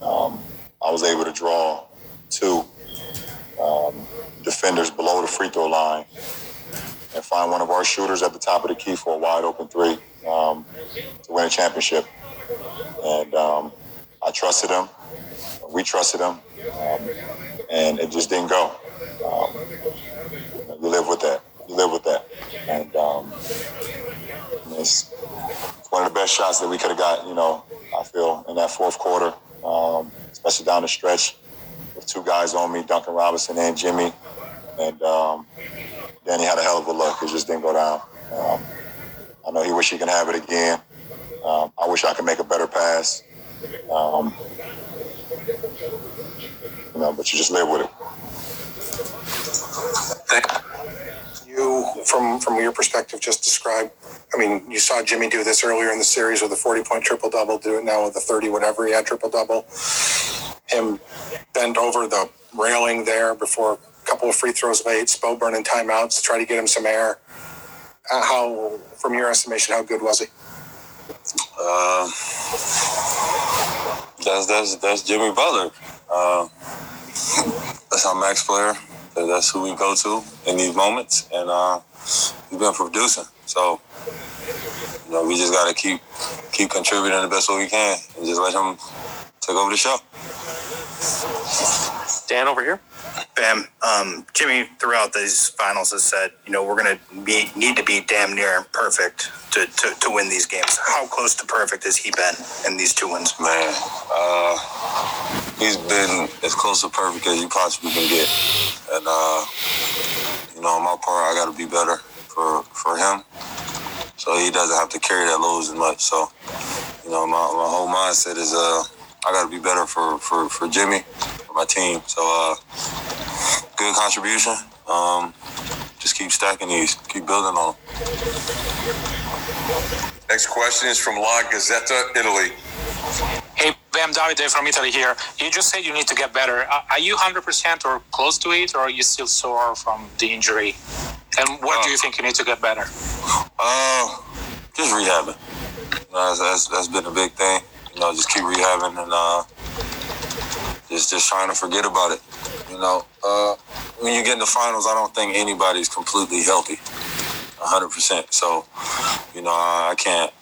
Speaker 42: um, I was able to draw two um, defenders below the free throw line and find one of our shooters at the top of the key for a wide open three um, to win a championship. And um, I trusted him. We trusted him. Um, and it just didn't go. You live with that. You live with that. And it's one of the best shots that we could have got, you know, I feel, in that fourth quarter, um, especially down the stretch with two guys on me, Duncan Robinson and Jimmy. And um, Danny had a hell of a look. It just didn't go down. Um, I know he wish he could have it again. Um, I wish I could make a better pass. Um, you know, but you just live with it.
Speaker 21: You, from from your perspective, just describe. I mean, you saw Jimmy do this earlier in the series with a forty-point triple double. Do it now with a thirty, whatever he had triple double. Him bend over the railing there before a couple of free throws late. Spo burning timeouts to try to get him some air. Uh, how, from your estimation, how good was he?
Speaker 48: Uh, that's that's that's Jimmy Butler. Uh, that's our max player. That's who we go to in these moments, and uh, he's been producing. So, you know, we just got to keep keep contributing the best way we can, and just let him take over the show.
Speaker 49: Dan over here.
Speaker 50: Bam. Um, Jimmy, throughout these finals, has said, you know, we're going to be need to be damn near perfect to, to, to win these games. How close to perfect has he been in these two wins?
Speaker 48: Man, uh, he's been as close to perfect as you possibly can get, and uh, you know, on my part, I got to be better for for him, so he doesn't have to carry that load as much. So, you know, my, my whole mindset is uh, I got to be better for for for Jimmy, for my team. So, uh, good contribution. Um, just keep stacking these, keep building on them.
Speaker 25: Next question is from La Gazzetta, Italy.
Speaker 51: Hey, Bam Davide from Italy here. You just said you need to get better. Are are you 100% or close to it, or are you still sore from the injury? And what do you think you need to get better?
Speaker 48: Uh, just rehabbing. You know, that's, that's, that's been a big thing. You know, just keep rehabbing and uh, just just trying to forget about it. You know, uh, when you get in the finals, I don't think anybody's completely healthy, hundred percent. So, you know, I can't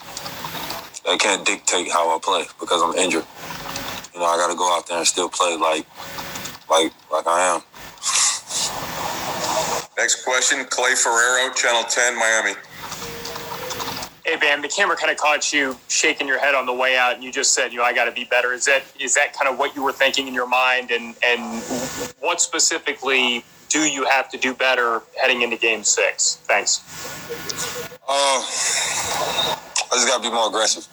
Speaker 48: I can't dictate how I play because I'm injured. You know, I got to go out there and still play like like like I am.
Speaker 25: Next question, Clay Ferraro, Channel 10, Miami.
Speaker 52: Hey, Bam, the camera kind of caught you shaking your head on the way out, and you just said, "You know, I got to be better." Is that is that kind of what you were thinking in your mind, and and what specifically do you have to do better heading into Game Six? Thanks.
Speaker 48: Uh, I just gotta be more aggressive,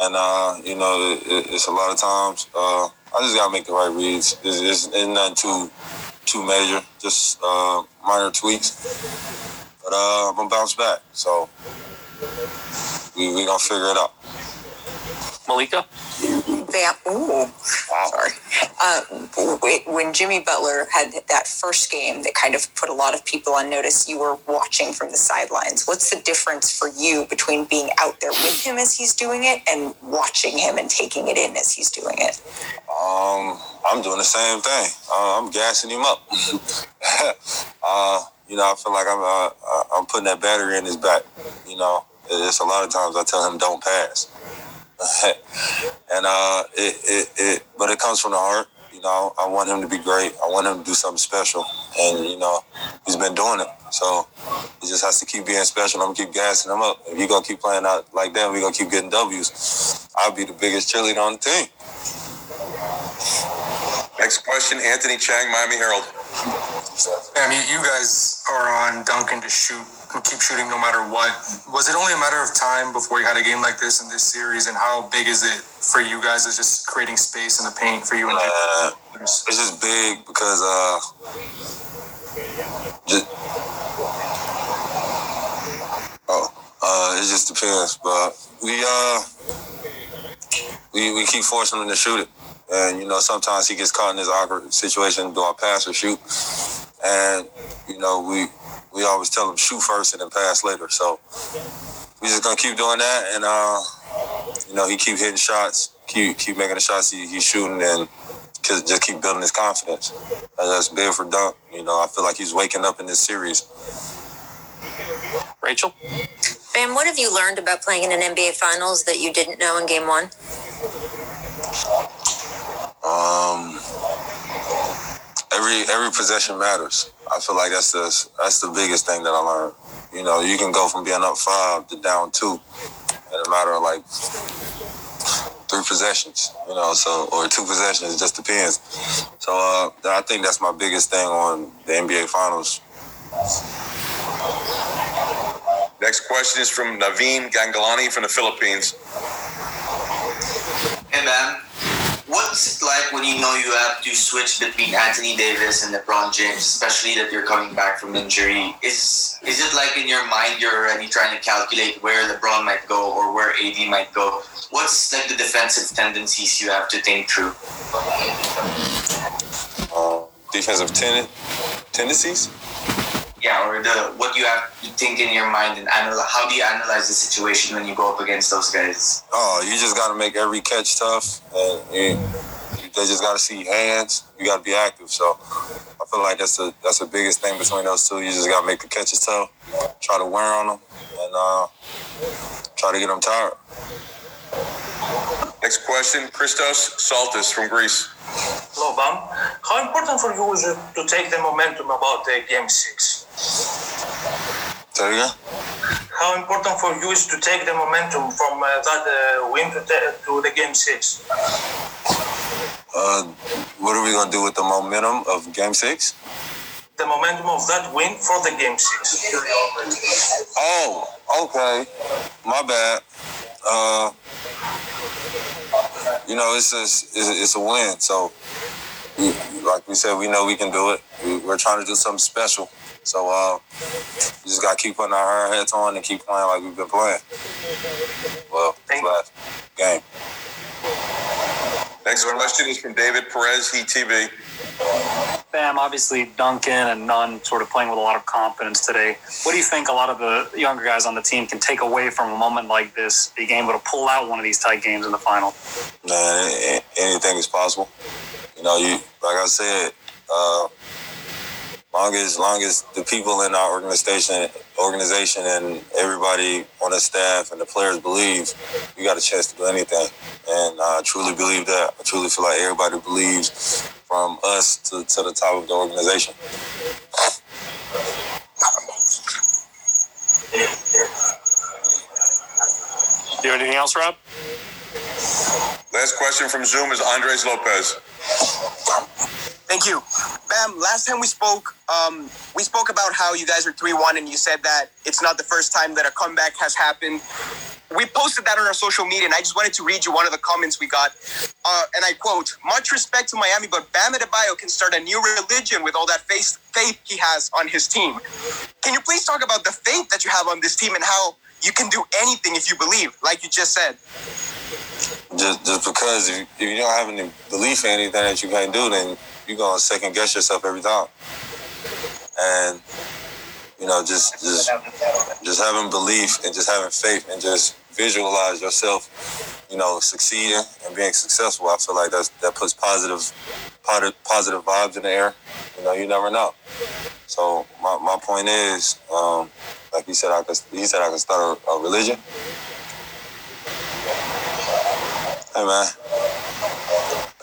Speaker 48: and uh, you know, it, it, it's a lot of times. Uh, I just gotta make the right reads. It's, it's, it's nothing too too major, just uh, minor tweaks. But uh, I'm gonna bounce back, so we we gonna figure it out.
Speaker 51: Malika.
Speaker 53: Bam. Ooh. Sorry. Uh, when Jimmy Butler had that first game that kind of put a lot of people on notice, you were watching from the sidelines. What's the difference for you between being out there with him as he's doing it and watching him and taking it in as he's doing it?
Speaker 48: Um, I'm doing the same thing. Uh, I'm gassing him up. *laughs* uh, you know, I feel like I'm uh, uh, I'm putting that battery in his back. You know, it's a lot of times I tell him don't pass, *laughs* and uh, it, it, it, but it comes from the heart. You know, I want him to be great. I want him to do something special, and you know, he's been doing it. So he just has to keep being special. I'm gonna keep gassing him up. If you gonna keep playing out like that, we gonna keep getting W's. I'll be the biggest cheerleader on the team.
Speaker 25: Next question, Anthony Chiang, Miami Herald.
Speaker 49: I mean, you guys are on Duncan to shoot and keep shooting no matter what. Was it only a matter of time before you had a game like this in this series? And how big is it for you guys? Is just creating space in the paint for you and
Speaker 48: uh, It's just big because uh, just, oh, uh, it just depends. But we uh, we we keep forcing him to shoot it. And you know, sometimes he gets caught in this awkward situation: do I pass or shoot? And you know, we we always tell them shoot first and then pass later. So we just gonna keep doing that, and uh, you know, he keep hitting shots, keep keep making the shots he, he's shooting, and just keep building his confidence. And that's big for Dunk. You know, I feel like he's waking up in this series.
Speaker 51: Rachel.
Speaker 46: Bam, what have you learned about playing in an NBA Finals that you didn't know in Game One?
Speaker 48: Um, every every possession matters. I feel like that's the that's the biggest thing that I learned. You know, you can go from being up five to down two in a matter of like three possessions. You know, so or two possessions. It just depends. So uh, I think that's my biggest thing on the NBA Finals.
Speaker 25: Next question is from Naveen Ganglani from the Philippines.
Speaker 27: Hey man, what's it like when you know you have to switch between Anthony Davis and LeBron James, especially that you're coming back from injury? Is is it like in your mind you're already trying to calculate where LeBron might go or where AD might go? What's like the defensive tendencies you have to think through?
Speaker 48: Uh, defensive ten- tendencies.
Speaker 27: Yeah, or the what you have to think in your mind and analyze. How do you analyze the situation when you go up against those guys?
Speaker 48: Oh, you just got to make every catch tough, and, and they just got to see hands. You got to be active. So I feel like that's the that's the biggest thing between those two. You just got to make the catches tough, try to wear on them, and uh, try to get them tired.
Speaker 25: Next question, Christos Saltis from Greece.
Speaker 54: Hello, Bam. How important for you is it to take the momentum about the game six?
Speaker 48: Say again.
Speaker 54: How important for you is to take the momentum from uh, that uh, win to, te- to the game six?
Speaker 48: Uh, what are we gonna do with the momentum of Game Six?
Speaker 54: The momentum of that win for the game six.
Speaker 48: Oh, okay. My bad. Uh, you know, it's a, it's, it's a win. So, we, like we said, we know we can do it. We, we're trying to do something special. So, uh, we just got to keep putting our heads on and keep playing like we've been playing. Well, last game.
Speaker 25: Next question is from David Perez, Heat TV.
Speaker 55: Bam, obviously Duncan and Nunn sort of playing with a lot of confidence today. What do you think a lot of the younger guys on the team can take away from a moment like this, being able to pull out one of these tight games in the final?
Speaker 48: Man, anything is possible. You know, you like I said, uh, long as long as the people in our organization organization and everybody on the staff and the players believe, we got a chance to do anything. And I truly believe that. I truly feel like everybody believes from us to, to the top of the organization.
Speaker 25: Do you have anything else, Rob? Last question from Zoom is Andres Lopez.
Speaker 56: Thank you. Bam, last time we spoke, um, we spoke about how you guys are 3 1, and you said that it's not the first time that a comeback has happened. We posted that on our social media, and I just wanted to read you one of the comments we got. Uh, and I quote Much respect to Miami, but Bam Adebayo can start a new religion with all that faith, faith he has on his team. Can you please talk about the faith that you have on this team and how you can do anything if you believe, like you just said?
Speaker 48: Just, just because if, if you don't have any belief in anything that you can't do, then you're gonna second guess yourself every time. And you know, just just just having belief and just having faith and just visualize yourself, you know, succeeding and being successful. I feel like that's that puts positive positive positive vibes in the air. You know, you never know. So my, my point is, um, like he said, I could he said I could start a, a religion.
Speaker 57: Hey man,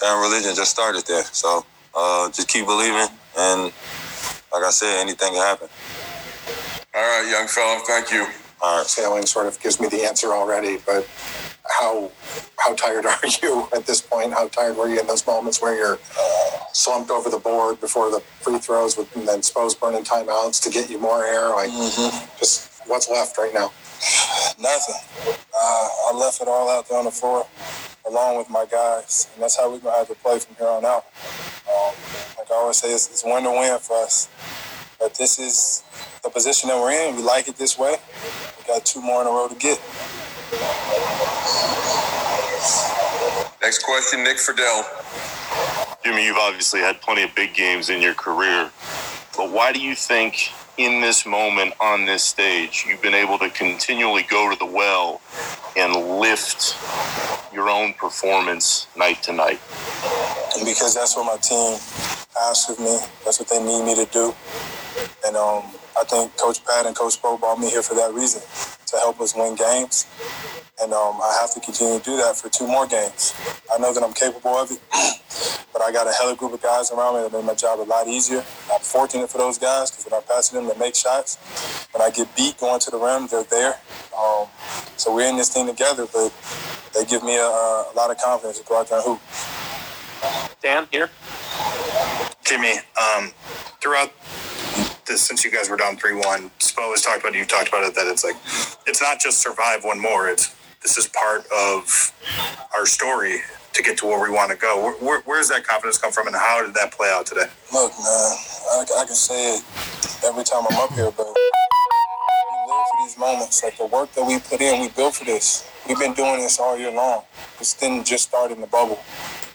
Speaker 57: and religion just started there. So uh, just keep believing, and like I said, anything can happen.
Speaker 21: All right, young fellow. Thank you. All right. Sailing sort of gives me the answer already, but how how tired are *laughs* you at this point? How tired were you in those moments where you're slumped over the board before the free throws, with, and then supposed burning timeouts to get you more air? Like, just what's left right now?
Speaker 57: Nothing. Uh, I left it all out there on the floor, along with my guys, and that's how we're gonna have to play from here on out. Um, like I always say, it's, it's win to win for us. But this is the position that we're in. We like it this way. We got two more in a row to get.
Speaker 25: Next question, Nick Friedell.
Speaker 38: Jimmy, you've obviously had plenty of big games in your career, but why do you think in this moment on this stage you've been able to continually go to the well and lift your own performance night to night?
Speaker 57: And because that's what my team asks of me. That's what they need me to do. And um, I think Coach Pat and Coach Bo brought me here for that reason to help us win games. And um, I have to continue to do that for two more games. I know that I'm capable of it, *clears throat* but I got a hell of a group of guys around me that make my job a lot easier. I'm fortunate for those guys because when I'm passing them, they make shots. When I get beat going to the rim, they're there. Um, so we're in this thing together, but they give me a, a lot of confidence to go out there and hoop.
Speaker 58: Dan, here. Jimmy, um, throughout this, since you guys were down 3 1, Spo has talked about it, You've talked about it, that it's like, it's not just survive one more, it's this is part of our story to get to where we want to go. Where, where, where does that confidence come from, and how did that play out today?
Speaker 57: Look, man, I, I can say it every time I'm up here, but we live for these moments. Like the work that we put in, we built for this. We've been doing this all year long. This didn't just start in the bubble.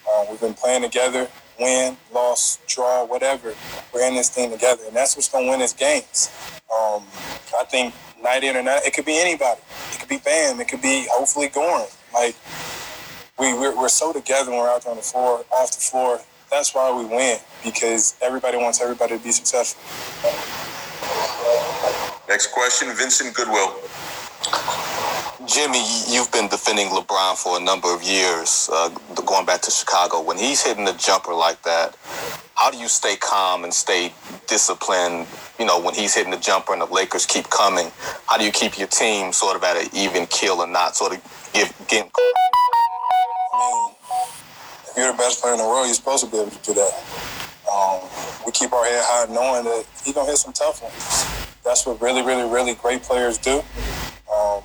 Speaker 57: Uh, we've been playing together, win, loss, draw, whatever. We're in this thing together, and that's what's going to win us games. Um, I think night in or night, it could be anybody. It could be Bam. It could be hopefully Goran. Like we we're, we're so together when we're out there on the floor, off the floor. That's why we win because everybody wants everybody to be successful.
Speaker 25: Next question, Vincent Goodwill.
Speaker 27: Jimmy, you've been defending LeBron for a number of years, uh, going back to Chicago. When he's hitting the jumper like that, how do you stay calm and stay disciplined? You know, when he's hitting the jumper and the Lakers keep coming, how do you keep your team sort of at an even kill and not sort of give get
Speaker 57: If you're the best player in the world, you're supposed to be able to do that. Um, we keep our head high, knowing that he's gonna hit some tough ones. That's what really, really, really great players do. Um,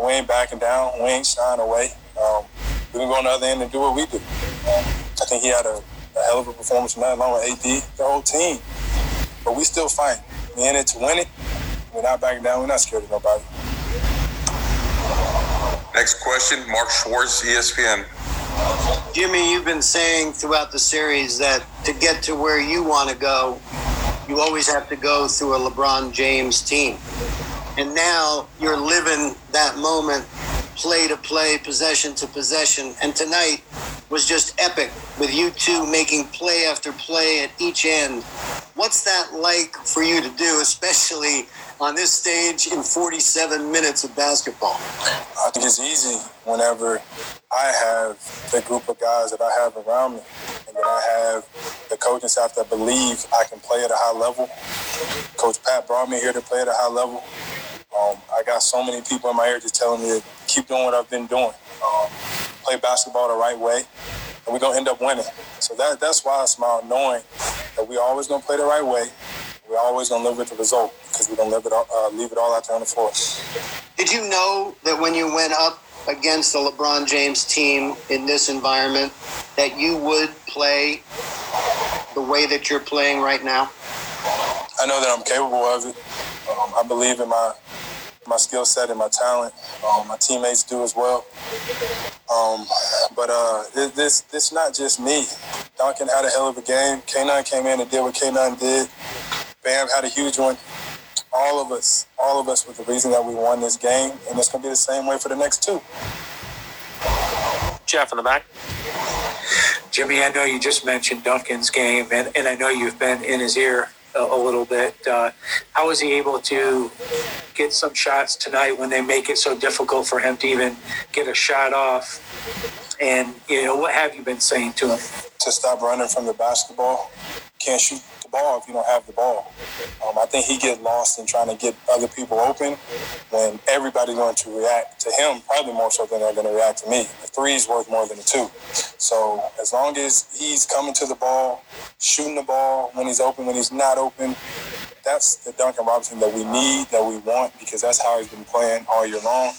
Speaker 57: we ain't backing down. We ain't shying away. Um, we can go on the other end and do what we do. Um, I think he had a, a hell of a performance tonight, along with AD, the whole team. But we still fight. We in it to win it. We're not backing down. We're not scared of nobody.
Speaker 25: Next question, Mark Schwartz, ESPN.
Speaker 29: Jimmy, you've been saying throughout the series that to get to where you want to go, you always have to go through a LeBron James team. And now you're living that moment, play to play, possession to possession. And tonight was just epic with you two making play after play at each end. What's that like for you to do, especially on this stage in 47 minutes of basketball?
Speaker 57: I think it's easy whenever I have the group of guys that I have around me and that I have the coaching staff that believe I can play at a high level. Coach Pat brought me here to play at a high level. Um, I got so many people in my ear just telling me to keep doing what I've been doing. Um, play basketball the right way, and we're gonna end up winning. So that that's why I smile, knowing that we always gonna play the right way. We're always gonna live with the result because we're gonna live it all, uh, leave it all out there on the floor.
Speaker 29: Did you know that when you went up against the LeBron James team in this environment, that you would play the way that you're playing right now?
Speaker 57: I know that I'm capable of it. Um, I believe in my my skill set and my talent. Um, my teammates do as well. Um, but uh, it, this this not just me. Duncan had a hell of a game. K9 came in and did what K9 did. Bam had a huge one. All of us, all of us, was the reason that we won this game, and it's gonna be the same way for the next two.
Speaker 59: Jeff in the back.
Speaker 60: Jimmy, I know you just mentioned Duncan's game, and, and I know you've been in his ear a, a little bit. Uh, how was he able to get some shots tonight when they make it so difficult for him to even get a shot off?
Speaker 61: And you know, what have you been saying to him?
Speaker 57: To stop running from the basketball. Can't shoot the ball if you don't have the ball. Um, I think he get lost in trying to get other people open when everybody's going to react to him probably more so than they're going to react to me. The three is worth more than the two. So as long as he's coming to the ball, shooting the ball when he's open, when he's not open, that's the Duncan Robinson that we need, that we want, because that's how he's been playing all year long.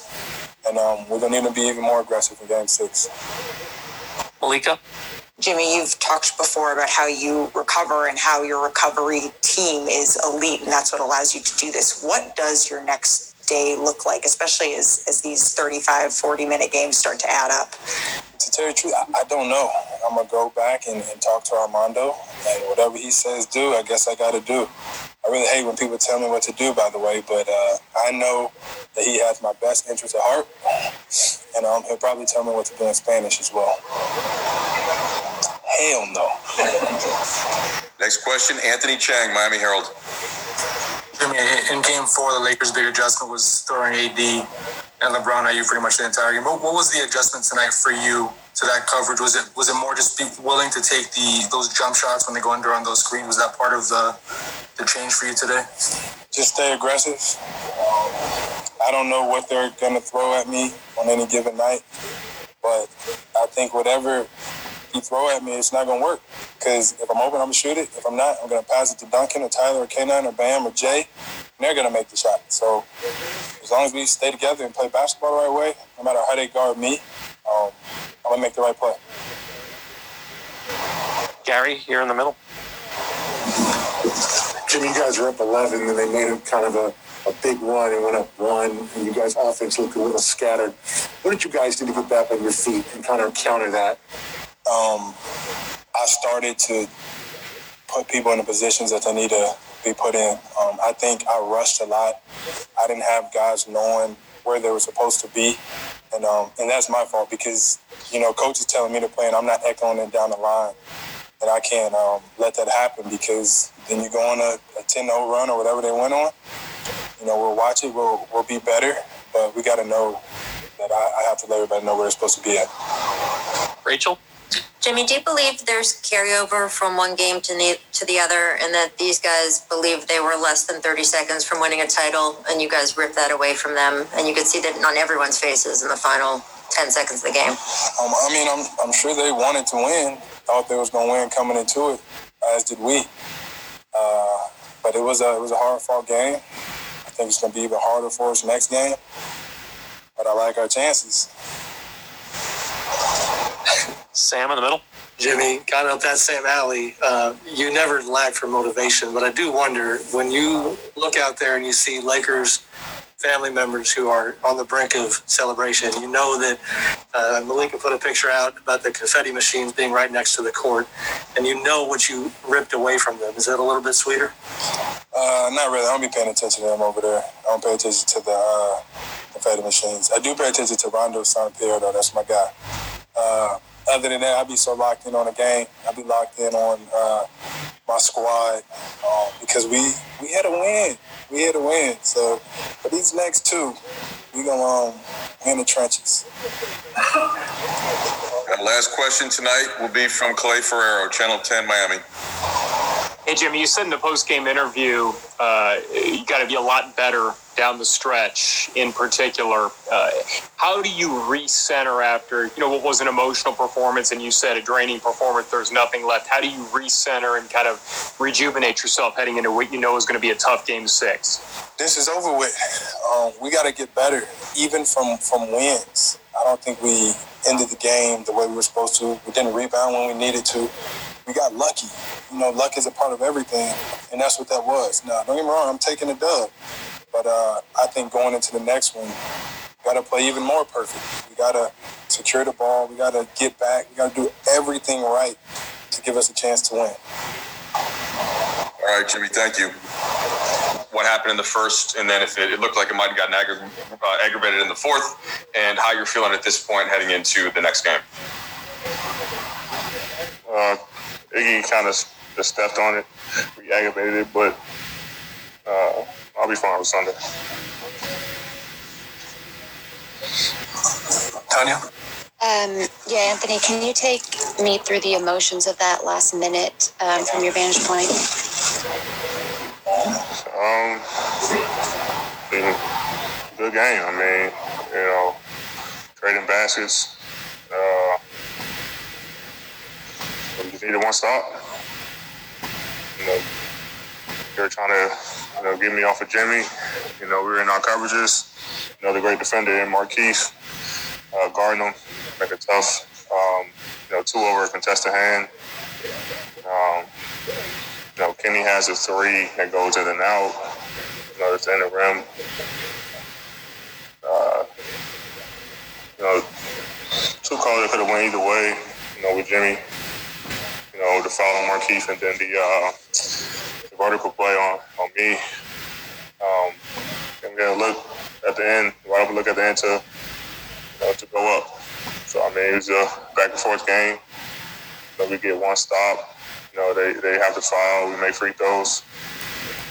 Speaker 57: And um, we're going to need to be even more aggressive in game six.
Speaker 55: Malika?
Speaker 53: Jimmy, you've talked before about how you recover and how your recovery team is elite, and that's what allows you to do this. What does your next day look like, especially as, as these 35, 40 minute games start to add up?
Speaker 57: To tell you the truth, I, I don't know. I'm going to go back and, and talk to Armando, and whatever he says do, I guess I got to do. I really hate when people tell me what to do, by the way, but uh, I know that he has my best interest at heart, and um, he'll probably tell me what to do in Spanish as well. Hell no.
Speaker 25: Next question, Anthony Chiang, Miami Herald.
Speaker 49: Jimmy, in game four, the Lakers' big adjustment was throwing AD and LeBron at you pretty much the entire game. What, what was the adjustment tonight for you to that coverage? Was it was it more just be willing to take the those jump shots when they go under on those screens? Was that part of the the change for you today?
Speaker 57: Just stay aggressive. Um, I don't know what they're going to throw at me on any given night, but I think whatever you throw at me, it's not going to work. Because if I'm open, I'm going to shoot it. If I'm not, I'm going to pass it to Duncan or Tyler or K9 or Bam or Jae, and they're going to make the shot. So as long as we stay together and play basketball the right way, no matter how they guard me, um, I'm going to make the right play.
Speaker 55: Gary, you're in the middle.
Speaker 21: Jimmy, you guys were up 11, and they made a kind of a, a big run and went up one, and you guys' offense looked a little scattered. What did you guys do to get back on your feet and kind of counter that?
Speaker 57: Um, I started to put people in the positions that they need to be put in. Um, I think I rushed a lot. I didn't have guys knowing where they were supposed to be, and um, and that's my fault because you know coach is telling me to play, and I'm not echoing it down the line, and I can't um, let that happen because then you go on a, a 10-0 run or whatever they went on. You know, we'll watch it. We'll we'll be better, but we got to know that I, I have to let everybody know where they're supposed to be at.
Speaker 55: Rachel.
Speaker 46: Jimmy, do you believe there's carryover from one game to the, to the other, and that these guys believe they were less than 30 seconds from winning a title, and you guys ripped that away from them, and you could see that on everyone's faces in the final 10 seconds of the game?
Speaker 57: Um, I mean, I'm, I'm sure they wanted to win. Thought they was going to win coming into it, as did we. Uh, but it was a it was a hard fought game. I think it's going to be even harder for us next game. But I like our chances.
Speaker 55: Sam in the middle.
Speaker 22: Jimmy, kind of up that same alley, uh, you never lack for motivation, but I do wonder when you look out there and you see Lakers family members who are on the brink of celebration. You know that uh, Malika put a picture out about the confetti machines being right next to the court, and you know what you ripped away from them. Is that a little bit sweeter?
Speaker 57: Uh, not really. I don't be paying attention to them over there. I don't pay attention to the uh, confetti machines. I do pay attention to Rondo St. Pierre, though. That's my guy. Uh, other than that, I'd be so locked in on the game. I'd be locked in on uh, my squad um, because we we had a win. We had a win. So for these next two, we gonna um, in the trenches.
Speaker 25: And last question tonight will be from Clay Ferraro, Channel 10 Miami.
Speaker 52: Hey, Jimmy, you said in the post-game interview uh, you got to be a lot better down the stretch. In particular, uh, how do you recenter after you know what was an emotional performance, and you said a draining performance? There's nothing left. How do you recenter and kind of rejuvenate yourself heading into what you know is going to be a tough game six?
Speaker 57: This is over with. Um, we got to get better, even from from wins. I don't think we ended the game the way we were supposed to. We didn't rebound when we needed to. We got lucky. You know, luck is a part of everything, and that's what that was. Now, don't get me wrong, I'm taking a dub, but uh, I think going into the next one, we got to play even more perfect. We got to secure the ball. We got to get back. We got to do everything right to give us a chance to win.
Speaker 25: All right, Jimmy, thank you. What happened in the first, and then if it, it looked like it might have gotten aggra- uh, aggravated in the fourth, and how you're feeling at this point heading into the next game.
Speaker 62: Uh, Iggy kind of stepped on it. We aggravated it, but uh, I'll be fine with Sunday.
Speaker 47: Tanya?
Speaker 63: Um, yeah, Anthony, can you take me through the emotions of that last minute um, from your vantage point?
Speaker 62: Um, good game. I mean, you know, trading baskets. Uh, we just needed one stop. Know, they were trying to, you know, get me off of Jimmy. You know, we were in our coverages. You know, the great defender in Markieff, uh, guarding him, make it tough. Um, you know, two over a contested hand. Um, you know, Kenny has a three that goes in and out. You know, it's in the rim. Uh, you know, two calls that could have went either way. You know, with Jimmy, you know, the foul on Markieff and then the, uh, the vertical play on, on me. Um, and we got to look at the end, why don't we look at the end to, you know, to go up. So, I mean, it was a back and forth game. You know, we get one stop. You know, they, they have the foul. We make free throws.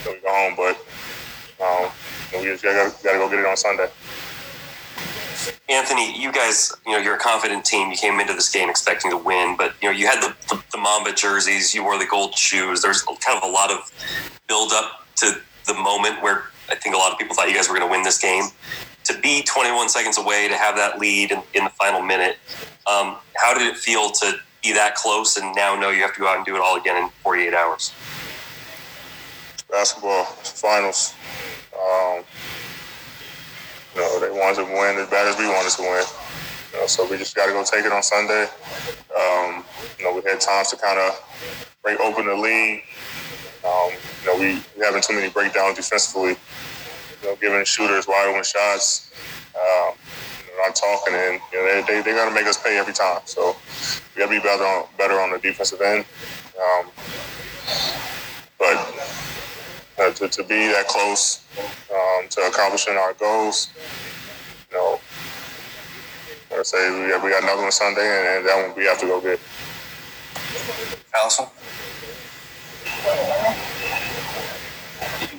Speaker 62: Then we go home. But um, we just got to go get it on Sunday.
Speaker 64: Anthony, you guys, you know, you're a confident team. You came into this game expecting to win, but you know, you had the, the, the Mamba jerseys, you wore the gold shoes. There's kind of a lot of build up to the moment where I think a lot of people thought you guys were going to win this game. To be 21 seconds away, to have that lead in, in the final minute, um, how did it feel to be that close and now know you have to go out and do it all again in 48 hours?
Speaker 62: Basketball finals. Um, you know, they wanted to win as bad as we wanted to win. You know, so we just got to go take it on Sunday. Um, you know, we had times to kind of break open the lead. Um, you know, we, we having too many breakdowns defensively. You know, giving shooters wide open shots. Um, not talking, and you know, they they they're gonna make us pay every time. So we gotta be better on better on the defensive end. Um, but uh, to, to be that close um, to accomplishing our goals, you know, I say we got, we got another one Sunday, and, and that one we have to go get.
Speaker 64: Allison?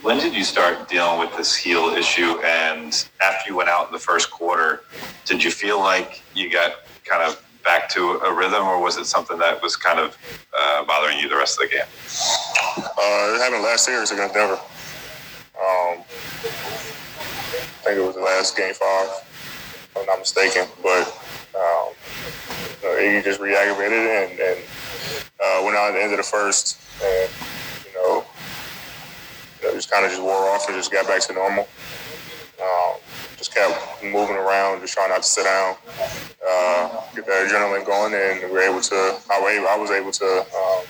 Speaker 34: When did you start dealing with this heel issue? And after you went out in the first quarter, did you feel like you got kind of back to a rhythm, or was it something that was kind of uh, bothering you the rest of the game?
Speaker 62: Uh, it happened last series against Denver. Um, I think it was the last game five, if I'm not mistaken. But um, you know, just re-aggravated it and, and uh, went out at the end of the first, and you know, you know just kind of just wore off and just got back to normal. Um, just kept moving around, just trying not to sit down, uh, get that adrenaline going, and we were able to. I was able, I was able to um,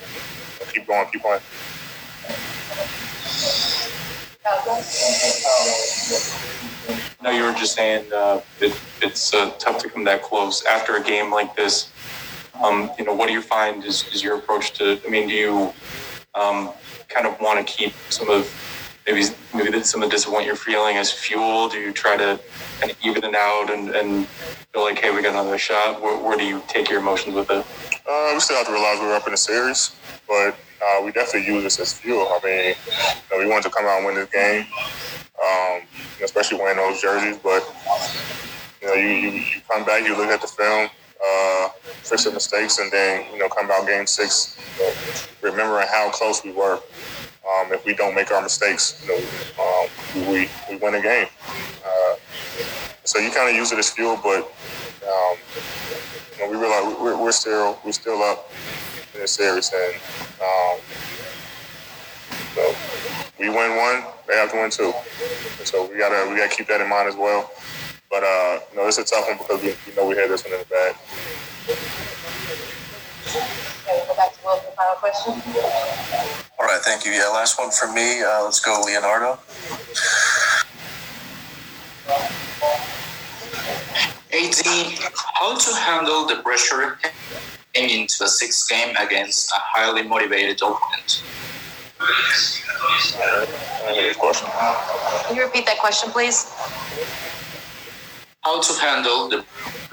Speaker 62: keep going, keep playing.
Speaker 34: No, you were just saying uh, it, it's uh, tough to come that close after a game like this. Um, you know, what do you find is, is your approach to? I mean, do you um, kind of want to keep some of maybe maybe some of the disappointment you're feeling as fuel? Do you try to kind of even it out and, and feel like, hey, we got another shot? Where, where do you take your emotions with it?
Speaker 62: Uh, we still have to realize we're up in the series, but uh, we definitely use this as fuel. I mean, you know, we wanted to come out and win this game, um, especially wearing those jerseys. But you know, you, you, you come back, you look at the film, uh, fix the mistakes, and then you know, come out game six, remembering how close we were. Um, if we don't make our mistakes, you know, um, we we win a game. Uh, so you kind of use it as fuel, but um, you know, we realize we're, we're still we're still up in this series, and um, so we win one, they have to win two. And so we gotta we gotta keep that in mind as well. But uh, you know, it's a tough one because we, we know we had this one in the bag.
Speaker 63: Okay, go back to Will for final question.
Speaker 47: All right, thank you. Yeah, last one for me. Uh, let's go, Leonardo.
Speaker 65: AD, how to handle the pressure heading into a sixth game against a highly motivated opponent?
Speaker 46: Can you repeat that question, please?
Speaker 65: How to handle the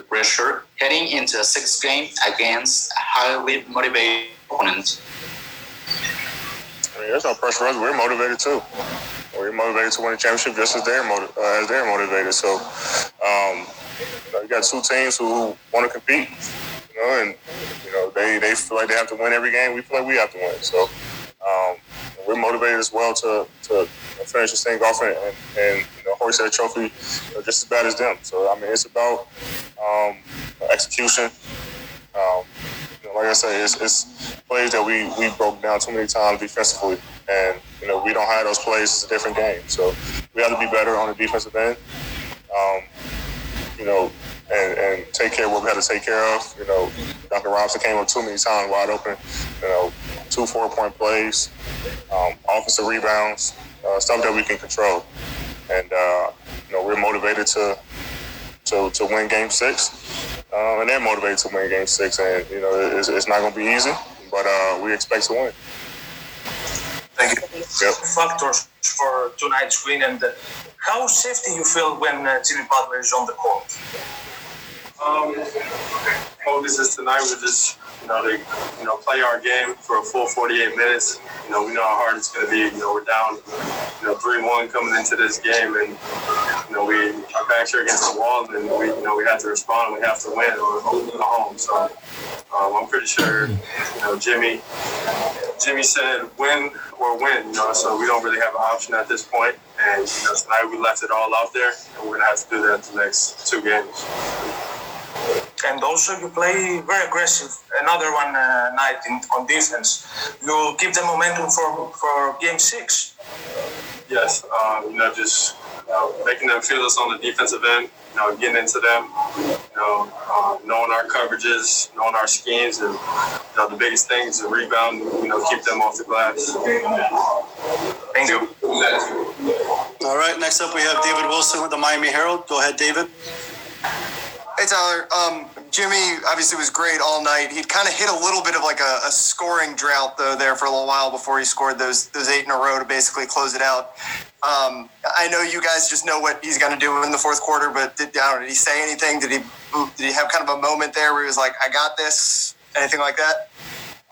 Speaker 65: pressure heading into a sixth game against a highly motivated opponent?
Speaker 62: I mean, there's no pressure us. We're motivated too. We're motivated to win the championship just as they're motiv- uh, as they're motivated. So, um, you got two teams who want to compete, you know, and you know they, they feel like they have to win every game. We feel like we have to win. So um, we're motivated as well to to finish this thing off and, and, you know hoist that trophy just as bad as them. So I mean, it's about um, execution. Um, you know, like I said, it's, it's plays that we, we broke down too many times defensively, and you know we don't have those plays. It's a different game, so we have to be better on the defensive end. Um, you know, and, and take care of what we had to take care of. You know, Duncan Robinson came up too many times wide open. You know, two four point plays, um, offensive rebounds, uh, stuff that we can control, and uh, you know we're motivated to to, to win Game Six, um, and they're motivated to win Game Six. And you know it's, it's not going to be easy, but uh, we expect to win.
Speaker 34: Thank you.
Speaker 62: Yep.
Speaker 34: Factors for tonight's win, and how safety you feel when uh, Jimmy Butler is on the court?
Speaker 33: Um, focus is tonight. We just, you know, to, you know, play our game for a full 48 minutes. You know, we know how hard it's going to be. You know, we're down, you know, three-one coming into this game, and you know, we our backs are against the wall, and we, you know, we have to respond. We have to win or go home. So, um, I'm pretty sure, you know, Jimmy, Jimmy said win or win. You know, so we don't really have an option at this point. And you know, tonight we left it all out there, and we're gonna have to do that the next two games.
Speaker 34: And also, you play very aggressive. Another one uh, night in, on defense. You keep the momentum for for game six.
Speaker 33: Yes, um, you know, just you know, making them feel us on the defensive end. You know, getting into them. You know, um, knowing our coverages, knowing our schemes, and you know, the biggest thing is the rebound. You know, keep them off the glass.
Speaker 34: Thank you.
Speaker 30: All right, next up we have David Wilson with the Miami Herald. Go ahead, David.
Speaker 66: Hey Tyler, um, Jimmy obviously was great all night. He'd kind of hit a little bit of like a, a, scoring drought though there for a little while before he scored those those eight in a row to basically close it out. Um, I know you guys just know what he's going to do in the fourth quarter, but did, know, did he say anything? Did he did he have kind of a moment there where he was like, "I got this"? Anything like that?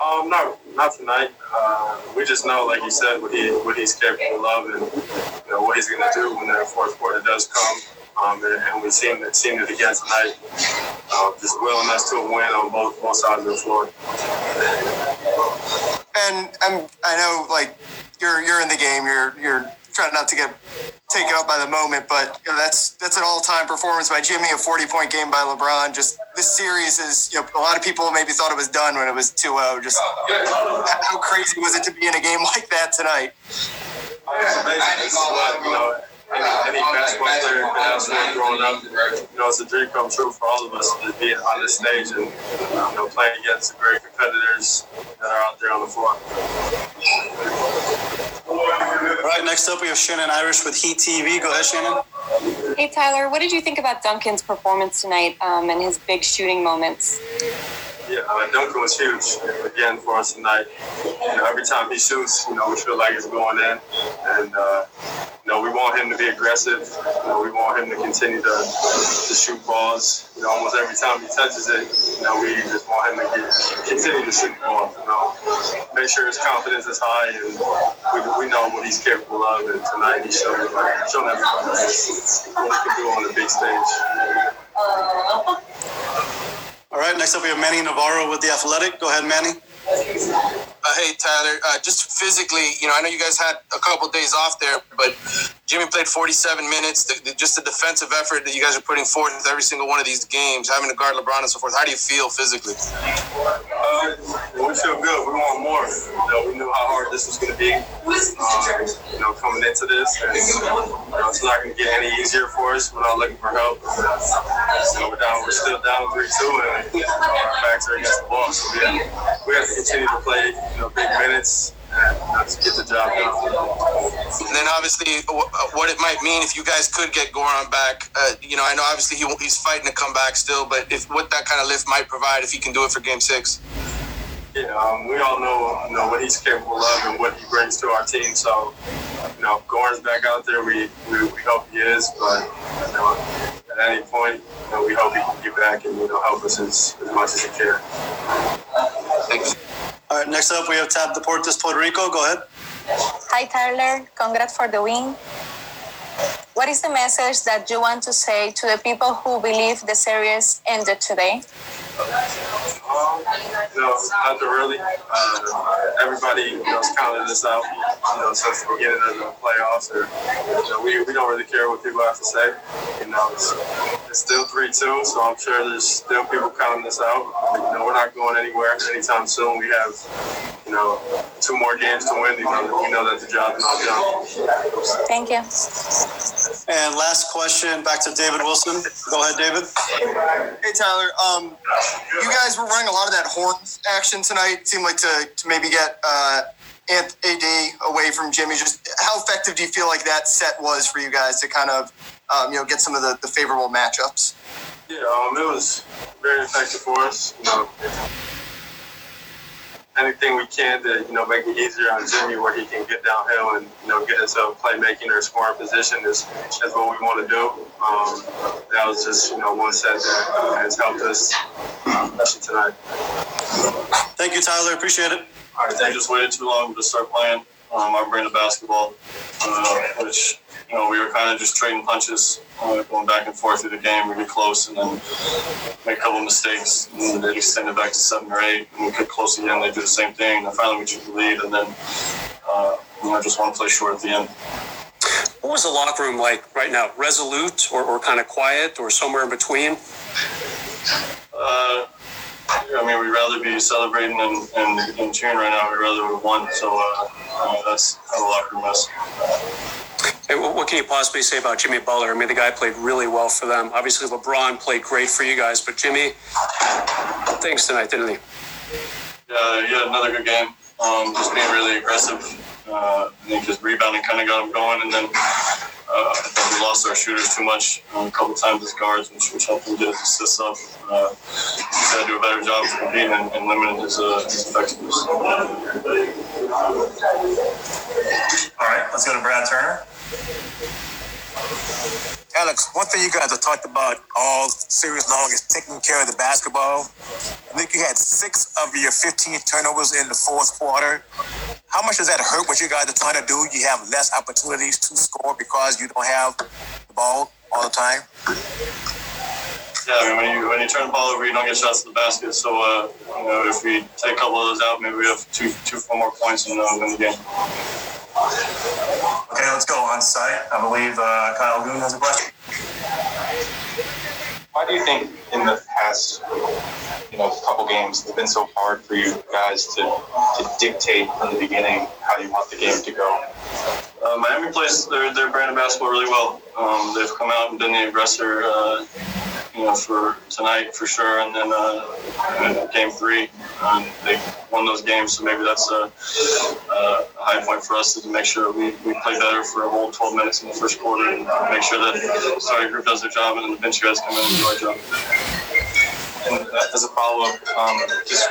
Speaker 33: Um, not not tonight. Uh, we just know, like you said, what he what he's capable of, and you know what he's going to do when the fourth quarter does come. Um, and, and, we've seen it, seen it again tonight. Uh, just willingness to win on both both sides of the floor.
Speaker 66: And I'm, I know, like you're you're in the game. You're you're trying not to get taken up by the moment, but you know, that's that's an all-time performance by Jimmy. A 40-point game by LeBron. Just this series is, you know, a lot of people maybe thought it was done when it was 2-0. Just how crazy was it to be in a game *laughs* like that tonight?
Speaker 33: It's amazing. You know, any, any basketball player could have fun growing up. You know, it's a dream come true for all of us to be on this stage and you know playing against the great competitors that are out there on the floor.
Speaker 30: All right, next up we have Shannon Irish with Heat TV. Go ahead, Shannon.
Speaker 67: Hey Tyler, what did you think about Duncan's performance tonight um, and his big shooting moments?
Speaker 33: Yeah, uh, Duncan was huge again for us tonight. You know, every time he shoots, you know, we feel like it's going in, and uh, you know, we want him to be aggressive. You know, we want him to continue to, to shoot balls. You know, almost every time he touches it, you know, we just want him to get, continue to shoot balls. You know, make sure his confidence is high, and we, we know what he's capable of. And tonight, he showed like, showed everybody what he can do on the big stage.
Speaker 30: All right, next up we have Manny Navarro with The Athletic. Go ahead, Manny.
Speaker 68: Uh, hey Tyler, uh, just physically, you know, I know you guys had a couple days off there, but Jimmy played 47 minutes. The, the, just the defensive effort that you guys are putting forth with every single one of these games, having to guard LeBron and so forth. How do you feel physically?
Speaker 33: Uh, we feel good. We want more. You know, we knew how hard this was going to be. Um, you know, coming into this, and you know, it's not going to get any easier for us. We're not looking for help. Know, we're down. We're still down three two, and you know, our backs are against the wall. So we have, we have to continue to play, know, big minutes and to get the job done.
Speaker 68: And then obviously, what it might mean if you guys could get Goran back. Uh, you know, I know obviously he, he's fighting to come back still, but if what that kind of lift might provide if he can do it for Game Six.
Speaker 33: Yeah, um, we all know you know what he's capable of and what he brings to our team. So, you know, Goran's back out there. We, we, we hope he is, but you know, at any point, you know, we hope he can get back and you know help us as, as much as he can.
Speaker 68: Thanks.
Speaker 30: All right, next up we have Tab Deportes Puerto Rico. Go ahead.
Speaker 67: Hi Tyler, congrats for the win. What is the message that you want to say to the people who believe the series ended today?
Speaker 69: Um, you know, really. Uh, everybody, you know, is counting this out, you know, since the beginning of the playoffs. Or, you know, we, we don't really care what people have to say. You know, it's, it's still 3 2, so I'm sure there's still people counting this out. You know, we're not going anywhere anytime soon. We have, you know, two more games to win. You know, we know that the job's not done.
Speaker 67: Thank you.
Speaker 30: And last question, back to David Wilson. Go ahead, David.
Speaker 66: Hey Tyler, um, you guys were running a lot of that horn action tonight. It seemed like to, to maybe get uh, Ant- AD away from Jimmy. Just how effective do you feel like that set was for you guys to kind of um, you know get some of the, the favorable matchups?
Speaker 69: Yeah, um, it was very effective for us. You know, anything we can to you know make it easier on Jimmy where he can get downhill and you know get into playmaking or scoring position is is what we want to do. Um, that was just you know one set that has helped us, especially tonight.
Speaker 30: Thank you, Tyler. Appreciate it.
Speaker 33: All right, they just waited too long to start playing um, our brand of basketball, uh, which you know we were kind of just trading punches, uh, going back and forth through the game. We get close and then make a couple of mistakes, and they extend it back to seven or eight, and we get close again. They do the same thing, and finally we took the lead, and then uh, you know just want to play short at the end.
Speaker 60: What was the locker room like right now? Resolute or, or kind of quiet or somewhere in between?
Speaker 33: Uh, I mean, we'd rather be celebrating and, and, and cheering right now. We'd rather have won. So uh, uh, that's how the locker room is.
Speaker 60: Hey, what can you possibly say about Jimmy Butler? I mean, the guy played really well for them. Obviously, LeBron played great for you guys, but Jimmy, thanks tonight, didn't he?
Speaker 33: Yeah, had another good game. Um, just being really aggressive. Uh, I think just rebounding kind of got him going, and then uh, I think we lost our shooters too much um, a couple times as guards, which, which helped him get his assists up. Uh, he's got to do a better job of competing and, and limiting his, uh, his effectiveness.
Speaker 70: All right, let's go to Brad Turner.
Speaker 21: Alex, one thing you guys have talked about all series long is taking care of the basketball. I think you had six of your 15 turnovers in the fourth quarter. How much does that hurt what you guys are trying to do? You have less opportunities to score because you don't have the ball all the time.
Speaker 33: Yeah, I mean, when you when you turn the ball over, you don't get shots to the basket. So, uh, you know, if we take a couple of those out, maybe we have two, two, four more points and uh, win the game.
Speaker 70: Okay, let's go on site. I believe uh, Kyle Goon has a question.
Speaker 34: Why do you think in the past, you know, couple games, it's been so hard for you guys to, to dictate from the beginning how you want the game to go?
Speaker 33: Uh, Miami plays their, their brand of basketball really well. Um, they've come out and been the aggressor, uh, you know, for tonight for sure, and then uh, game three, um, they won those games. So maybe that's a, a high point for us to make sure we, we play better for a whole 12 minutes in the first quarter and make sure that the starting group does their job and then the bench guys come in and do our job.
Speaker 34: And as a follow up, um, just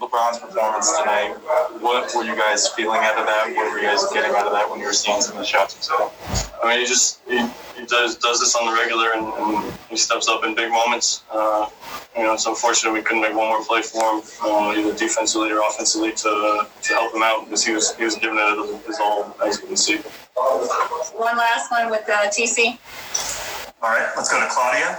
Speaker 34: LeBron's performance tonight, what were you guys feeling out of that? What were you guys getting out of that when you were seeing some of the shots himself?
Speaker 33: I mean, he just he, he does does this on the regular, and, and he steps up in big moments. Uh, you know, it's unfortunate we couldn't make one more play for him, uh, either defensively or offensively, to to help him out because he was he was giving it his all, as you can see.
Speaker 68: One last one with uh, TC.
Speaker 70: All right, let's go to Claudia.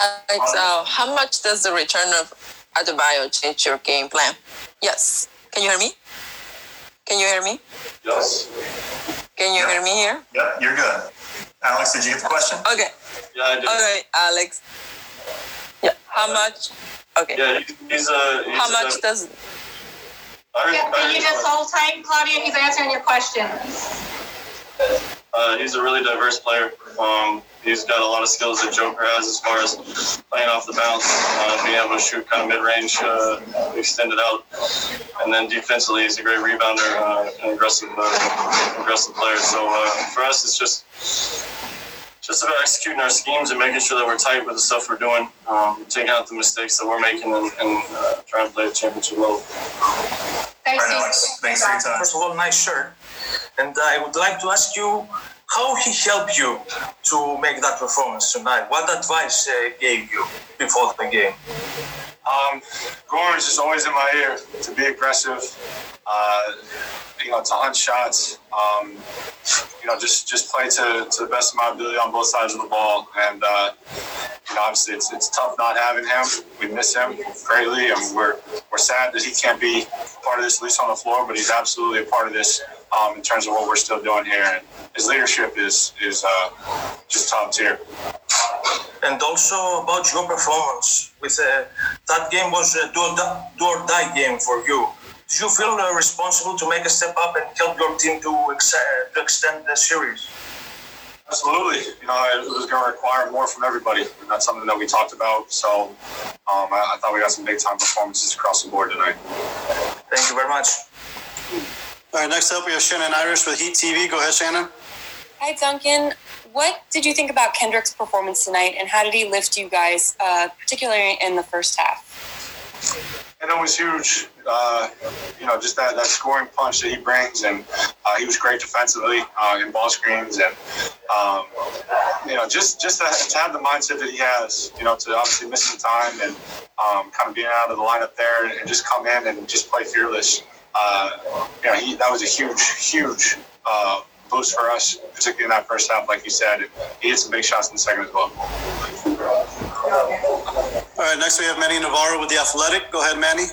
Speaker 71: Alex, uh, how much does the return of Adebayo change your game plan? Yes. Can you hear me? Can you hear me?
Speaker 33: Yes.
Speaker 71: Can you hear me here?
Speaker 70: Yeah, you're good. Alex, did you get the question?
Speaker 71: Okay.
Speaker 33: Yeah, I did.
Speaker 71: Okay, Alex. Yeah. How much? Okay.
Speaker 33: Yeah, he's a. He's
Speaker 71: How much
Speaker 33: a,
Speaker 71: does?
Speaker 33: I
Speaker 68: Yeah,
Speaker 33: I
Speaker 68: can you just hold tight, Claudia? He's answering your question.
Speaker 33: Uh, he's a really diverse player. Um, he's got a lot of skills that Joker has as far as playing off the bounce, uh, being able to shoot kind of mid-range, uh, extended out, and then defensively he's a great rebounder, uh, and aggressive, uh, aggressive player. So uh, for us, it's just just about executing our schemes and making sure that we're tight with the stuff we're doing, um, taking out the mistakes that we're making, and, and uh, trying to play at championship level.
Speaker 68: Thanks,
Speaker 70: All right, Alex. Thanks for your time.
Speaker 72: First of all, nice shirt. And I would like to ask you how he helped you to make that performance tonight. What advice uh, gave you before the game?
Speaker 69: Um, Goran is just always in my ear to be aggressive. Uh, you know, to hunt shots. Um, you know, just just play to, to the best of my ability on both sides of the ball. And uh, you know, obviously, it's, it's tough not having him. We miss him greatly, and we're we're sad that he can't be part of this, at least on the floor. But he's absolutely a part of this um, in terms of what we're still doing here. And his leadership is is uh, just top tier.
Speaker 73: And also about your performance. With uh, that game was a do or, die, do or die game for you. Do you feel uh, responsible to make a step up and help your team to, ex- uh, to extend the series?
Speaker 69: Absolutely. You know, it was going to require more from everybody. And that's something that we talked about. So um, I, I thought we got some big time performances across the board tonight.
Speaker 73: Thank you very much.
Speaker 30: All right, next up we have Shannon Irish with Heat TV. Go ahead, Shannon.
Speaker 67: Hi, Duncan. What did you think about Kendrick's performance tonight, and how did he lift you guys, uh, particularly in the first half?
Speaker 69: And it was huge. Uh, you know, just that, that scoring punch that he brings, and uh, he was great defensively uh, in ball screens, and um, you know, just just to, have the mindset that he has. You know, to obviously missing time and um, kind of being out of the lineup there, and, and just come in and just play fearless. Uh, you know, he, that was a huge, huge uh, boost for us, particularly in that first half, like you said. He hit some big shots in the second as well.
Speaker 30: All right, next we have Manny Navarro with The Athletic. Go ahead, Manny.